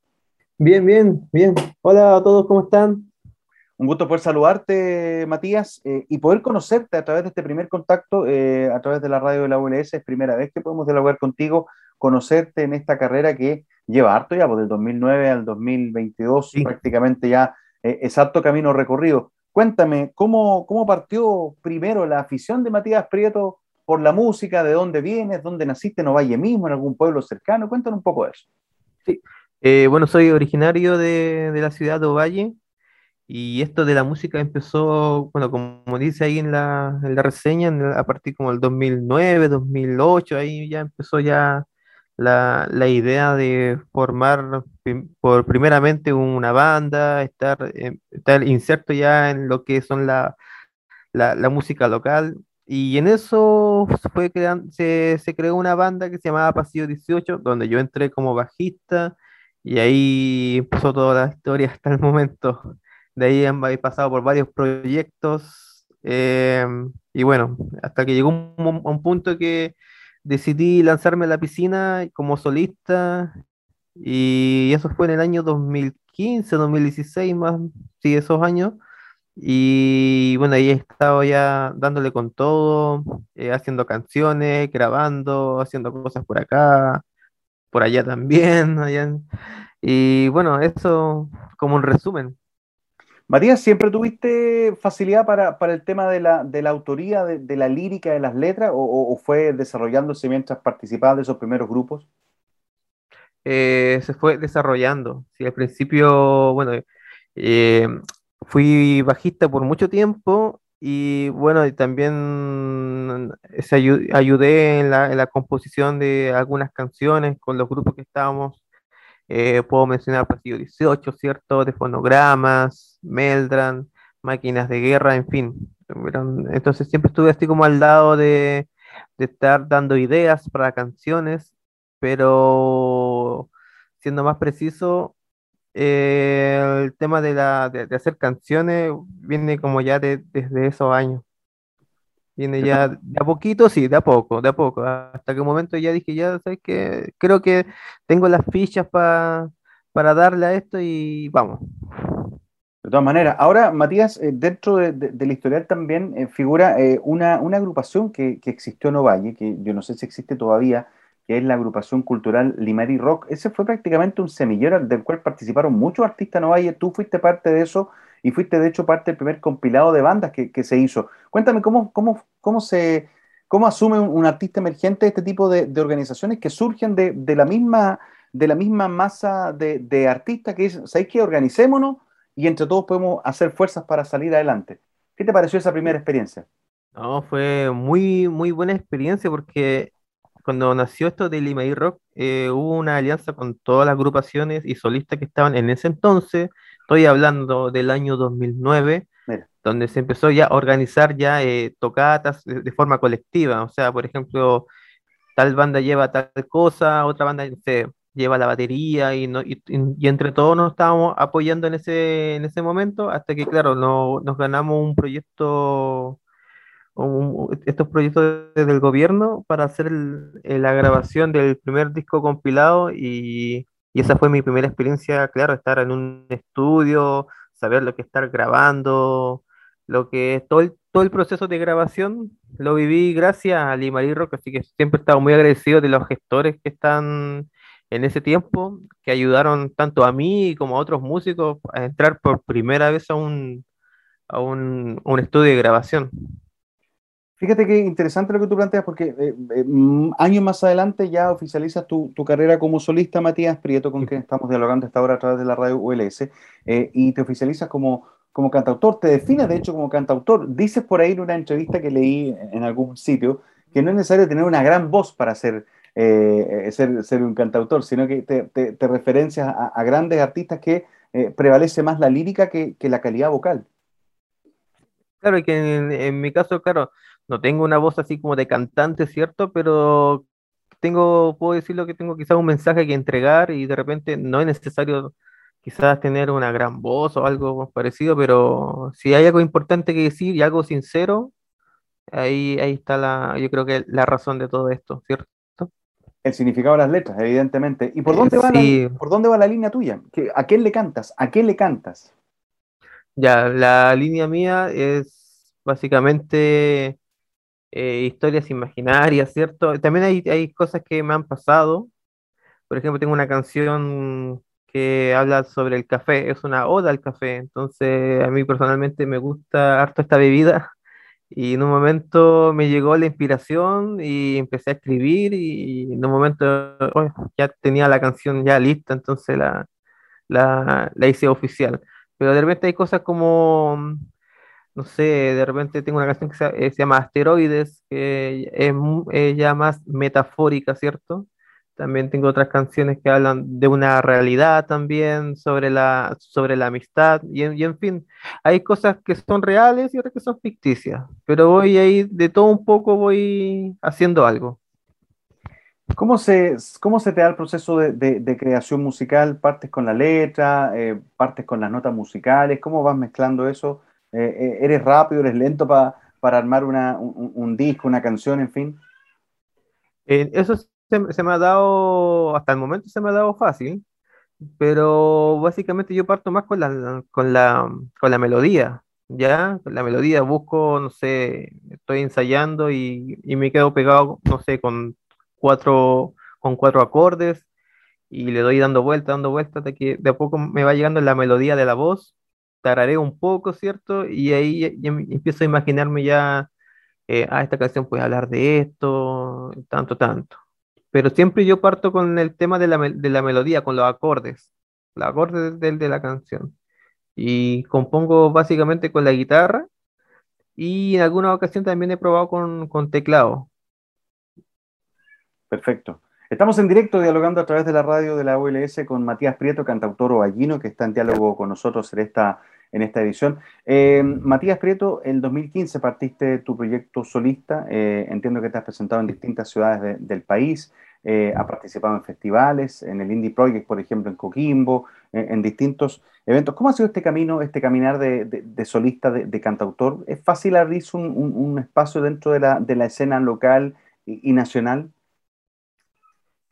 Bien, bien, bien. Hola a todos, ¿cómo están? Un gusto poder saludarte, Matías, eh, y poder conocerte a través de este primer contacto, eh, a través de la radio de la ULS. Es primera vez que podemos dialogar contigo, conocerte en esta carrera que lleva harto ya, pues del 2009 al 2022, prácticamente ya eh, exacto camino recorrido. Cuéntame, ¿cómo, ¿cómo partió primero la afición de Matías Prieto por la música? ¿De dónde vienes? ¿Dónde naciste? ¿En Ovalle mismo? ¿En algún pueblo cercano? Cuéntame un poco de eso. Sí, eh, bueno, soy originario de, de, la ciudad de Ovalle y esto de la música empezó, bueno, como dice ahí en la, en la reseña, a partir como del 2009, 2008, ahí ya empezó ya la, la idea de formar por primeramente una banda, estar, eh, estar inserto ya en lo que son la, la, música local. Y en eso fue se, se, creó una banda que se llamaba Pasillo 18, donde yo entré como bajista y ahí empezó toda la historia hasta el momento. De ahí he pasado por varios proyectos eh, y bueno, hasta que llegó un, un punto que decidí lanzarme a la piscina como solista y eso fue en el año 2015, 2016 más, sí, esos años. Y bueno, ahí he estado ya dándole con todo, eh, haciendo canciones, grabando, haciendo cosas por acá, por allá también. Allá. Y bueno, eso como un resumen. Matías, ¿siempre tuviste facilidad para, el tema de la, de la autoría, de, la lírica, de las letras, o, fue desarrollándose mientras participabas de esos primeros grupos? Eh, se fue desarrollando. Sí, al principio, bueno, eh, fui bajista por mucho tiempo y bueno, también se ayudé en la, en la composición de algunas canciones con los grupos que estábamos eh, puedo mencionar Pasillo 18, ¿cierto? De fonogramas, Meldran, máquinas de guerra, en fin. Entonces siempre estuve así como al lado de, estar dando ideas para canciones, pero siendo más preciso, eh, el tema de, la, de, hacer canciones viene como ya desde esos años. Viene ya de a poquito, sí, de a poco, de a poco. Hasta que un momento ya dije, ya sabes que creo que tengo las fichas para darle a esto y vamos. De todas maneras, ahora Matías, eh, dentro de, del historial también eh, figura eh, una, agrupación que, existió en Ovalle, que yo no sé si existe todavía, que es la agrupación cultural Limari Rock. Ese fue prácticamente un semillero del cual participaron muchos artistas en Ovalle. Tú fuiste parte de eso y fuiste de hecho parte del primer compilado de bandas que, se hizo. Cuéntame cómo, cómo, cómo, se, cómo asume un, artista emergente este tipo de, organizaciones que surgen de, la, misma, de la misma masa de, artistas que dicen, ¿sabéis qué? Organicémonos y entre todos podemos hacer fuerzas para salir adelante. ¿Qué te pareció esa primera experiencia? No, fue muy, muy buena experiencia porque cuando nació esto de Lima y Rock, eh, hubo una alianza con todas las agrupaciones y solistas que estaban en ese entonces, Estoy hablando del año 2009, donde se empezó ya a organizar ya eh, tocatas de, forma colectiva. O sea, por ejemplo, tal banda lleva tal cosa, otra banda se lleva la batería y, no, y, entre todos nos estábamos apoyando en ese, en ese momento hasta que, claro, no, nos ganamos un proyecto, estos proyectos del gobierno para hacer la grabación del primer disco compilado y y esa fue mi primera experiencia, claro, estar en un estudio, saber lo que es estar grabando, lo que todo el, todo el proceso de grabación, lo viví gracias a Limari Rock, así que siempre he estado muy agradecido de los gestores que están en ese tiempo, que ayudaron tanto a mí como a otros músicos a entrar por primera vez a un, a un, un estudio de grabación. Fíjate qué interesante lo que tú planteas, porque eh, eh, mm, años más adelante ya oficializas tu, carrera como solista, Matías Prieto, con quien estamos dialogando esta hora a través de la radio ULS, eh, y te oficializas como, como cantautor, te defines de hecho como cantautor. Dices por ahí en una entrevista que leí en algún sitio que no es necesario tener una gran voz para ser, ser, ser, un cantautor, sino que te, te, te referencias a, a, grandes artistas que prevalece más la lírica que, que, la calidad vocal. Claro, que en, en, mi caso, claro, no tengo una voz así como de cantante, ¿cierto? Pero tengo, puedo decirlo que tengo quizás un mensaje que entregar y de repente no es necesario quizás tener una gran voz o algo parecido, pero si hay algo importante que decir y algo sincero, ahí, ahí está la, yo creo que la razón de todo esto, ¿cierto? El significado de las letras, evidentemente. ¿Y por dónde, va, sí. la, por dónde va la línea tuya? ¿A quién le cantas? ¿A quién le cantas? Ya, la línea mía es básicamente eh, historias imaginarias, ¿cierto? También hay, hay cosas que me han pasado. Por ejemplo, tengo una canción que habla sobre el café, es una oda al café, entonces a mí personalmente me gusta harto esta bebida y en un momento me llegó la inspiración y empecé a escribir y en un momento oh, ya tenía la canción ya lista, entonces la, la, la, hice oficial. Pero de repente hay cosas como, no sé, de repente tengo una canción que se, eh, se llama Asteroides, que es, ya más metafórica, ¿cierto? También tengo otras canciones que hablan de una realidad también, sobre la, sobre la amistad, y en, fin, hay cosas que son reales y otras que son ficticias, pero voy ahí, de todo un poco voy haciendo algo. ¿Cómo se, cómo se te da el proceso de, de, de creación musical? ¿Partes con la letra? Eh, ¿Partes con las notas musicales? ¿Cómo vas mezclando eso? Eh, ¿Eres rápido? ¿Eres lento pa, para armar una, un, disco, una canción, en fin? Eh, eso es se, se, me ha dado, hasta el momento se me ha dado fácil, pero básicamente yo parto más con la, con la, con la melodía, ¿ya? Con la melodía busco, no sé, estoy ensayando y, y, me quedo pegado, no sé, con cuatro, con cuatro acordes y le doy dando vuelta, dando vuelta, hasta que de a poco me va llegando la melodía de la voz, tarareo un poco, ¿cierto? Y ahí empiezo a imaginarme ya, eh, ah, esta canción puede hablar de esto, tanto, tanto pero siempre yo parto con el tema de la, de la melodía, con los acordes, los acordes de, de, la canción. Y compongo básicamente con la guitarra y en alguna ocasión también he probado con, con teclado. Perfecto. Estamos en directo dialogando a través de la radio de la OLS con Matías Prieto, cantautor ovallino, que está en diálogo con nosotros en esta en esta edición. Eh, Matías Prieto, el 2015 partiste tu proyecto solista, eh, entiendo que te has presentado en distintas ciudades de, del país, eh, has participado en festivales, en el Indie Project, por ejemplo, en Coquimbo, en distintos eventos. ¿Cómo ha sido este camino, este caminar de, solista, de, cantautor? ¿Es fácil abrirse un, espacio dentro de la, la escena local y nacional?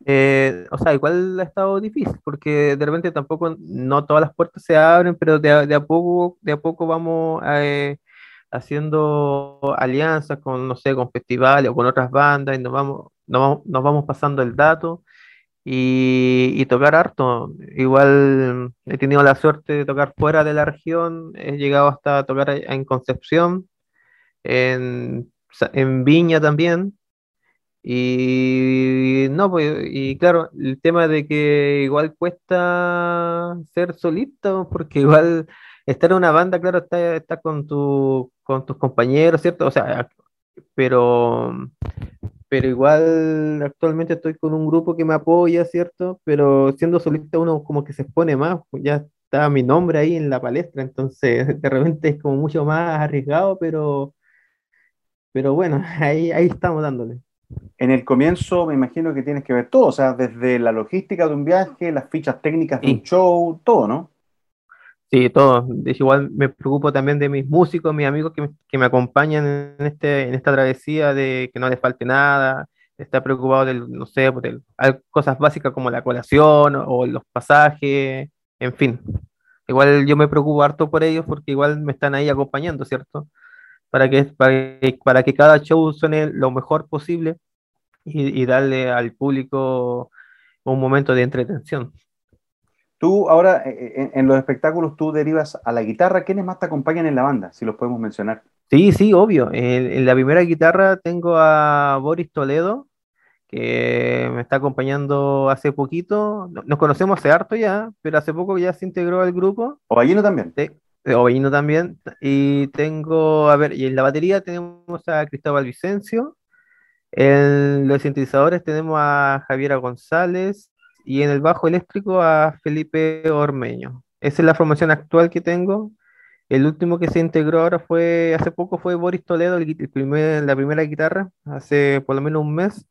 Eh, o sea, igual ha estado difícil, porque de repente tampoco, no todas las puertas se abren, pero de, de a poco, de a poco vamos eh, haciendo alianzas con, no sé, con festivales o con otras bandas y nos vamos, nos vamos, nos vamos pasando el dato y, y, tocar harto. Igual he tenido la suerte de tocar fuera de la región, he llegado hasta tocar en Concepción, en, en Viña también y no, pues, y claro, el tema de que igual cuesta ser solista, porque igual estar en una banda, claro, está, está con, tu, con tus compañeros, ¿cierto? O sea, pero, pero igual actualmente estoy con un grupo que me apoya, ¿cierto? Pero siendo solista uno como que se expone más, pues ya está mi nombre ahí en la palestra, entonces de repente es como mucho más arriesgado, pero, pero bueno, ahí, ahí estamos dándole. En el comienzo me imagino que tienes que ver todo, o sea, desde la logística de un viaje, las fichas técnicas de sí. un show, todo, ¿no? Sí, todo. Igual me preocupo también de mis músicos, mis amigos que me, que me acompañan en, este, en esta travesía, de que no les falte nada, estar preocupado del, no sé, de cosas básicas como la colación o, o los pasajes, en fin. Igual yo me preocupo harto por ellos porque igual me están ahí acompañando, ¿cierto? Para que, para que, para que cada show suene lo mejor posible y, y, darle al público un momento de entretención. Tú ahora en, en, los espectáculos tú derivas a la guitarra, ¿quiénes más te acompañan en la banda? Si los podemos mencionar. Sí, sí, obvio. En, en la primera guitarra tengo a Boris Toledo, que me está acompañando hace poquito. Nos conocemos hace harto ya, pero hace poco ya se integró al grupo. ¿O Ovallino también? Sí, Ovellino también. Y tengo, a ver, y en la batería tenemos a Cristóbal Vicencio. En los sintetizadores tenemos a Javiera González. Y en el bajo eléctrico a Felipe Ormeño. Esa es la formación actual que tengo. El último que se integró ahora fue, hace poco fue Boris Toledo, el, el primer, la primera guitarra, hace por lo menos un mes.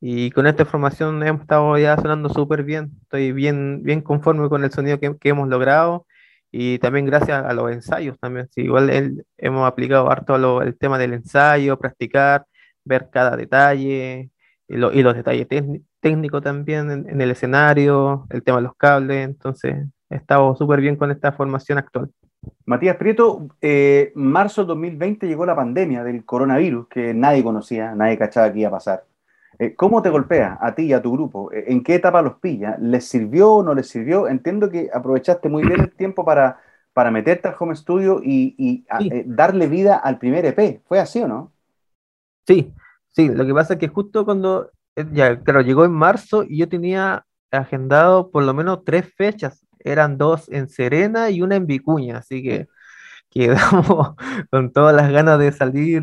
Y con esta formación hemos estado ya sonando súper bien. Estoy bien, bien conforme con el sonido que, que hemos logrado. Y también gracias a los ensayos también. Sí, igual hemos aplicado harto lo- el tema del ensayo, practicar, ver cada detalle y, lo- y los detalles técni- técnicos también en, el escenario, el tema de los cables. Entonces, he estado súper bien con esta formación actual. Matías Prieto, eh, marzo del 2020 llegó la pandemia del coronavirus que nadie conocía, nadie cachaba que iba a pasar. Eh, ¿Cómo te golpea a ti y a tu grupo? Eh, ¿En qué etapa los pilla? ¿Les sirvió o no les sirvió? Entiendo que aprovechaste muy bien el tiempo para, para meterte al home studio y, y, a- Sí. eh, darle vida al primer EP. ¿Fue así o no? Sí, sí, lo que pasa es que justo cuando, ya, claro, llegó en marzo y yo tenía agendado por lo menos tres fechas. Eran dos en Serena y una en Vicuña, así que quedamos con todas las ganas de salir.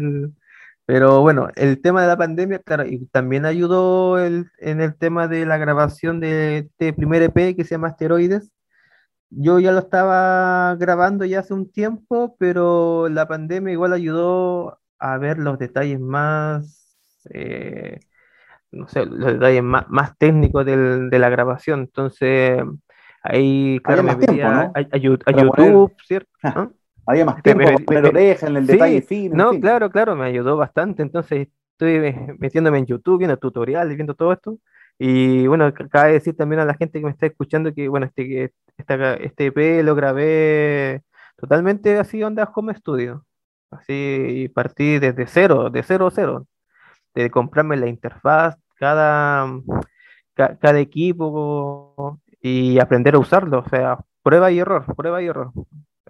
Pero bueno, el tema de la pandemia, claro, y también ayudó el- en el tema de la grabación de este primer EP que se llama Asteroides. Yo ya lo estaba grabando ya hace un tiempo, pero la pandemia igual ayudó a ver los detalles más, eh, no sé, los detalles más, más técnicos del- de la grabación. Entonces, ahí, claro, me más tiempo, metí a, ¿no? a- a a YouTube, ¿cierto? ¿Ah? Había más Me- tiempo para poner me- oreja en el Sí, detalle fino. en no, fin. claro, claro, me ayudó bastante. Entonces estoy metiéndome en YouTube, viendo tutoriales, viendo todo esto. Y bueno, ca- cabe decir también a la gente que me está escuchando que, bueno, este, esta- este EP lo grabé totalmente así, onda home studio. Así, y partí desde cero, de cero, cero. De comprarme la interfaz, cada, ca- cada equipo y aprender a usarlo. O sea, prueba y error, prueba y error.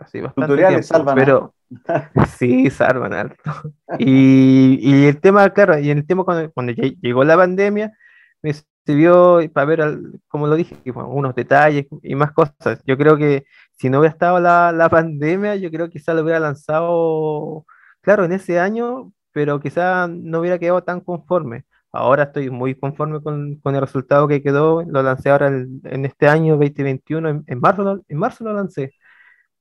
Así, bastante Tutoriales tiempo, salvan pero sí, salvan harto. Y, y el tema, claro, y el tema cuando, cuando lle- llegó la pandemia, me sirvió para ver, al- como lo dije, bueno, unos detalles y más cosas. Yo creo que si no hubiera estado la, la pandemia, yo creo que quizá lo hubiera lanzado, claro, en ese año, pero quizá no hubiera quedado tan conforme. Ahora estoy muy conforme con, con el resultado que quedó. Lo lancé ahora en, en este año 2021, en, en marzo, en marzo lo lancé.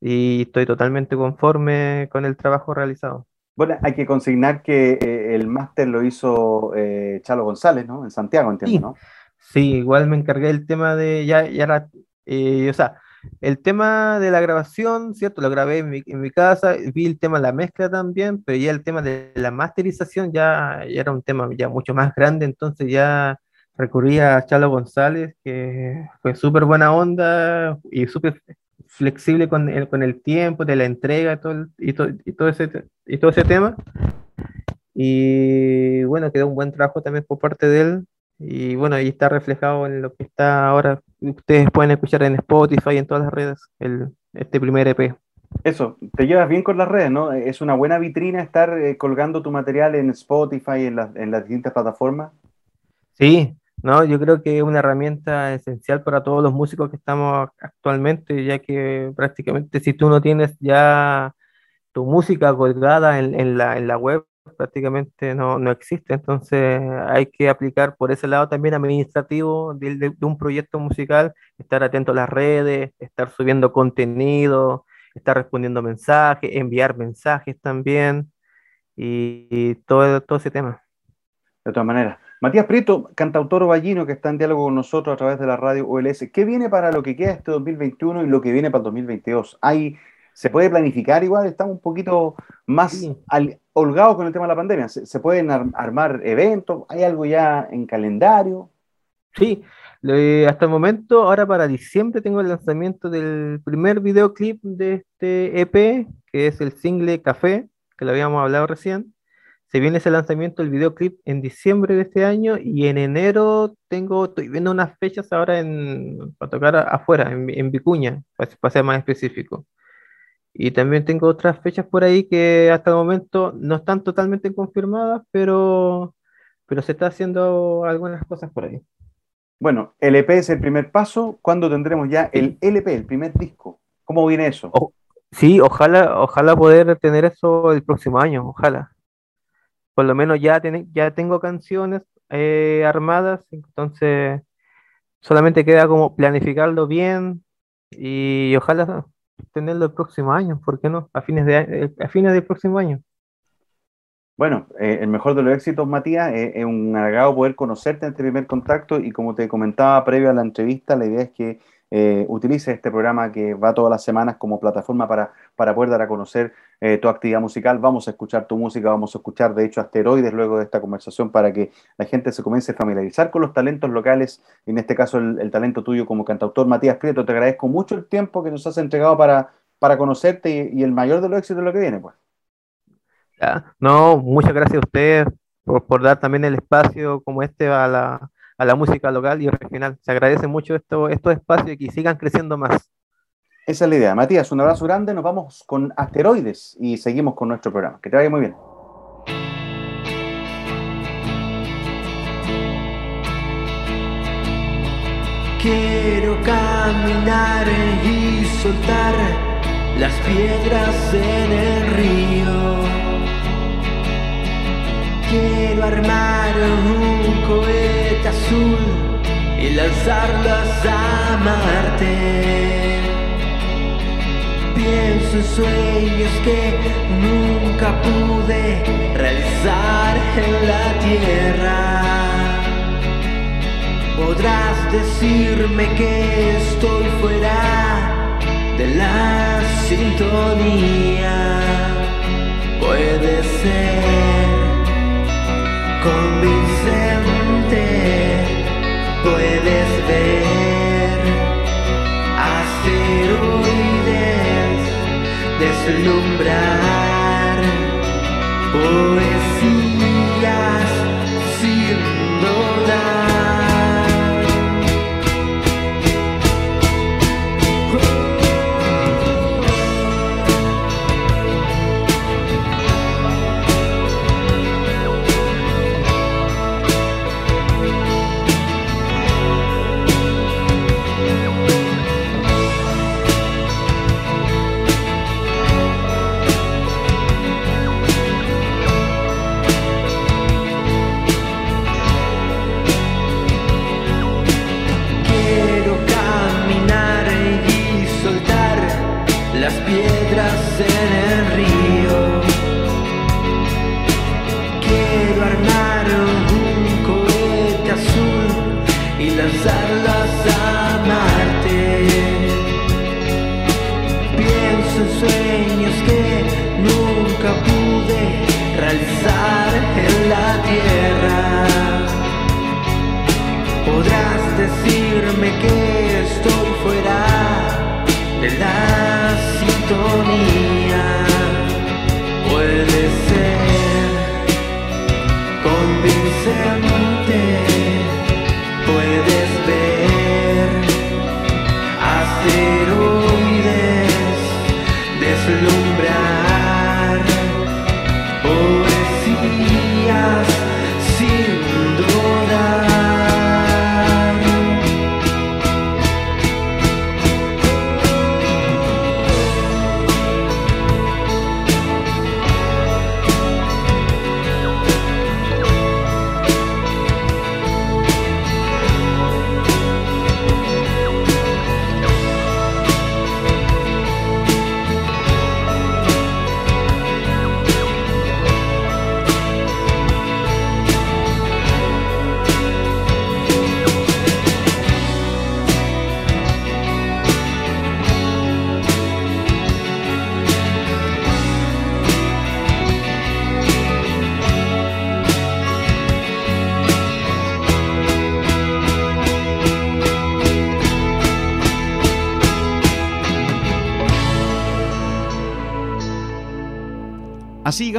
Y estoy totalmente conforme con el trabajo realizado. Bueno, hay que consignar que eh, el máster lo hizo eh, Chalo González, ¿no? En Santiago, entiendo, Sí. ¿no? Sí, igual me encargué del tema de, ya, ya eh, o sea, el tema de la grabación, ¿cierto? Lo grabé en mi, en mi casa, vi el tema de la mezcla también, pero ya el tema de la masterización ya, ya era un tema ya mucho más grande, entonces ya recurrí a Chalo González, que fue súper buena onda y súper flexible con el, con el tiempo de la entrega todo, el- y todo, y todo ese, y todo ese tema. Y bueno, quedó un buen trabajo también por parte de él. Y bueno, ahí está reflejado en lo que está ahora. Ustedes pueden escuchar en Spotify y en todas las redes el, este primer EP. Eso, te llevas bien con las redes, ¿no? Es una buena vitrina estar eh, colgando tu material en Spotify, en, las- en las distintas plataformas. Sí, no, yo creo que es una herramienta esencial para todos los músicos que estamos actualmente, ya que prácticamente si tú no tienes ya tu música colgada en, la, en la web, prácticamente no, no existe. Entonces hay que aplicar por ese lado también administrativo de un proyecto musical, estar atento a las redes, estar subiendo contenido, estar respondiendo mensajes, enviar mensajes también y, y todo, todo ese tema. De todas maneras. Matías Prieto, cantautor ovallino que está en diálogo con nosotros a través de la radio OLS. ¿Qué viene para lo que queda este 2021 y lo que viene para el 2022? ¿Hay, ¿Se puede planificar igual? Estamos un poquito más Sí. al- holgados con el tema de la pandemia. ¿Se, se pueden ar- armar eventos? ¿Hay algo ya en calendario? Sí, hasta el momento, ahora para diciembre tengo el lanzamiento del primer videoclip de este EP, que es el single Café, que lo habíamos hablado recién. Se viene ese lanzamiento del videoclip en diciembre de este año y en enero tengo, estoy viendo unas fechas ahora en, para tocar afuera, en, en Vicuña, para, para ser más específico. Y también tengo otras fechas por ahí que hasta el momento no están totalmente confirmadas, pero, pero se está haciendo algunas cosas por ahí. Bueno, el EP es el primer paso. ¿Cuándo tendremos ya el LP, el primer disco? ¿Cómo viene eso? Oh, Sí, ojalá, ojalá poder tener eso el próximo año, ojalá. Por lo menos ya, tiene- ya tengo canciones eh, armadas, entonces solamente queda como planificarlo bien y ojalá tenerlo el próximo año, ¿por qué no? A fines de, a- eh, fines del próximo año. Bueno, eh, el mejor de los éxitos, Matías, es un agrado poder conocerte en este primer contacto y como te comentaba previo a la entrevista, la idea es que eh, utilices este programa que va todas las semanas como plataforma para, para poder dar a conocer eh, tu actividad musical. Vamos a escuchar tu música, vamos a escuchar de hecho asteroides luego de esta conversación para que la gente se comience a familiarizar con los talentos locales, en este caso el, talento tuyo como cantautor. Matías Prieto, te agradezco mucho el tiempo que nos has entregado para, para conocerte y, el mayor de los éxitos de lo que viene, pues. No, muchas gracias a ustedes por, por dar también el espacio como este a la, a la música local y regional. Se agradece mucho esto, estos espacios y que sigan creciendo más. Esa es la idea. Matías, un abrazo grande. Nos vamos con asteroides y seguimos con nuestro programa. Que te vaya muy bien. Quiero caminar y soltar las piedras en el río. Quiero armar un cohete azul y lanzarlas a Marte. Pienso en sueños que nunca pude realizar en la tierra. Podrás decirme que estoy fuera de la sintonía. Puede ser convincente, puedes ver. Asteroides deslumbrar. Poesías las piedras en el río. Quiero armar un cohete azul y lanzarlas a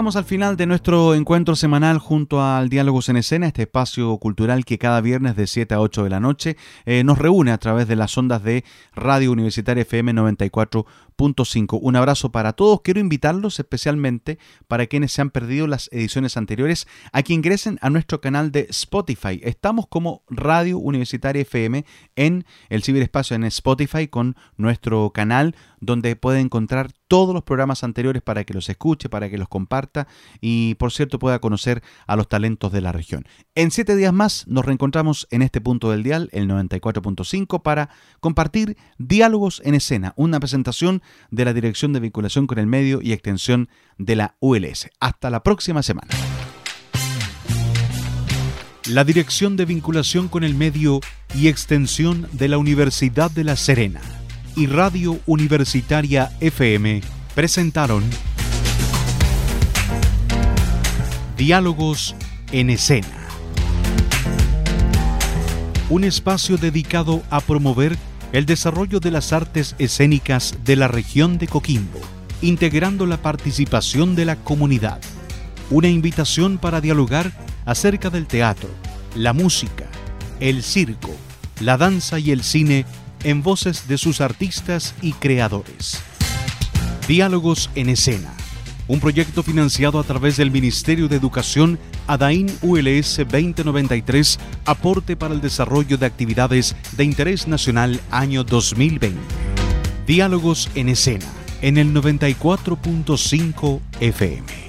llegamos al final de nuestro encuentro semanal junto al Diálogos en Escena, este espacio cultural que cada viernes de 7 a 8 de la noche eh, nos reúne a través de las ondas de Radio Universitaria FM 94.9 94.5. Un abrazo para todos. Quiero invitarlos especialmente para quienes se han perdido las ediciones anteriores a que ingresen a nuestro canal de Spotify. Estamos como Radio Universitaria FM en el ciberespacio en Spotify con nuestro canal donde puede encontrar todos los programas anteriores para que los escuche, para que los comparta y por cierto pueda conocer a los talentos de la región. En siete días más nos reencontramos en este punto del dial, el 94.5, para compartir Diálogos en Escena, una presentación de la Dirección de Vinculación con el Medio y Extensión de la ULS. Hasta la próxima semana. La Dirección de Vinculación con el Medio y Extensión de la Universidad de La Serena y Radio Universitaria FM presentaron Diálogos en Escena. Un espacio dedicado a promover el desarrollo de las artes escénicas de la región de Coquimbo, integrando la participación de la comunidad. Una invitación para dialogar acerca del teatro, la música, el circo, la danza y el cine en voces de sus artistas y creadores. Diálogos en escena, un proyecto financiado a través del Ministerio de Educación ADAIN ULS 2093, aporte para el desarrollo de actividades de interés nacional año 2020. Diálogos en escena, en el 94.5 FM.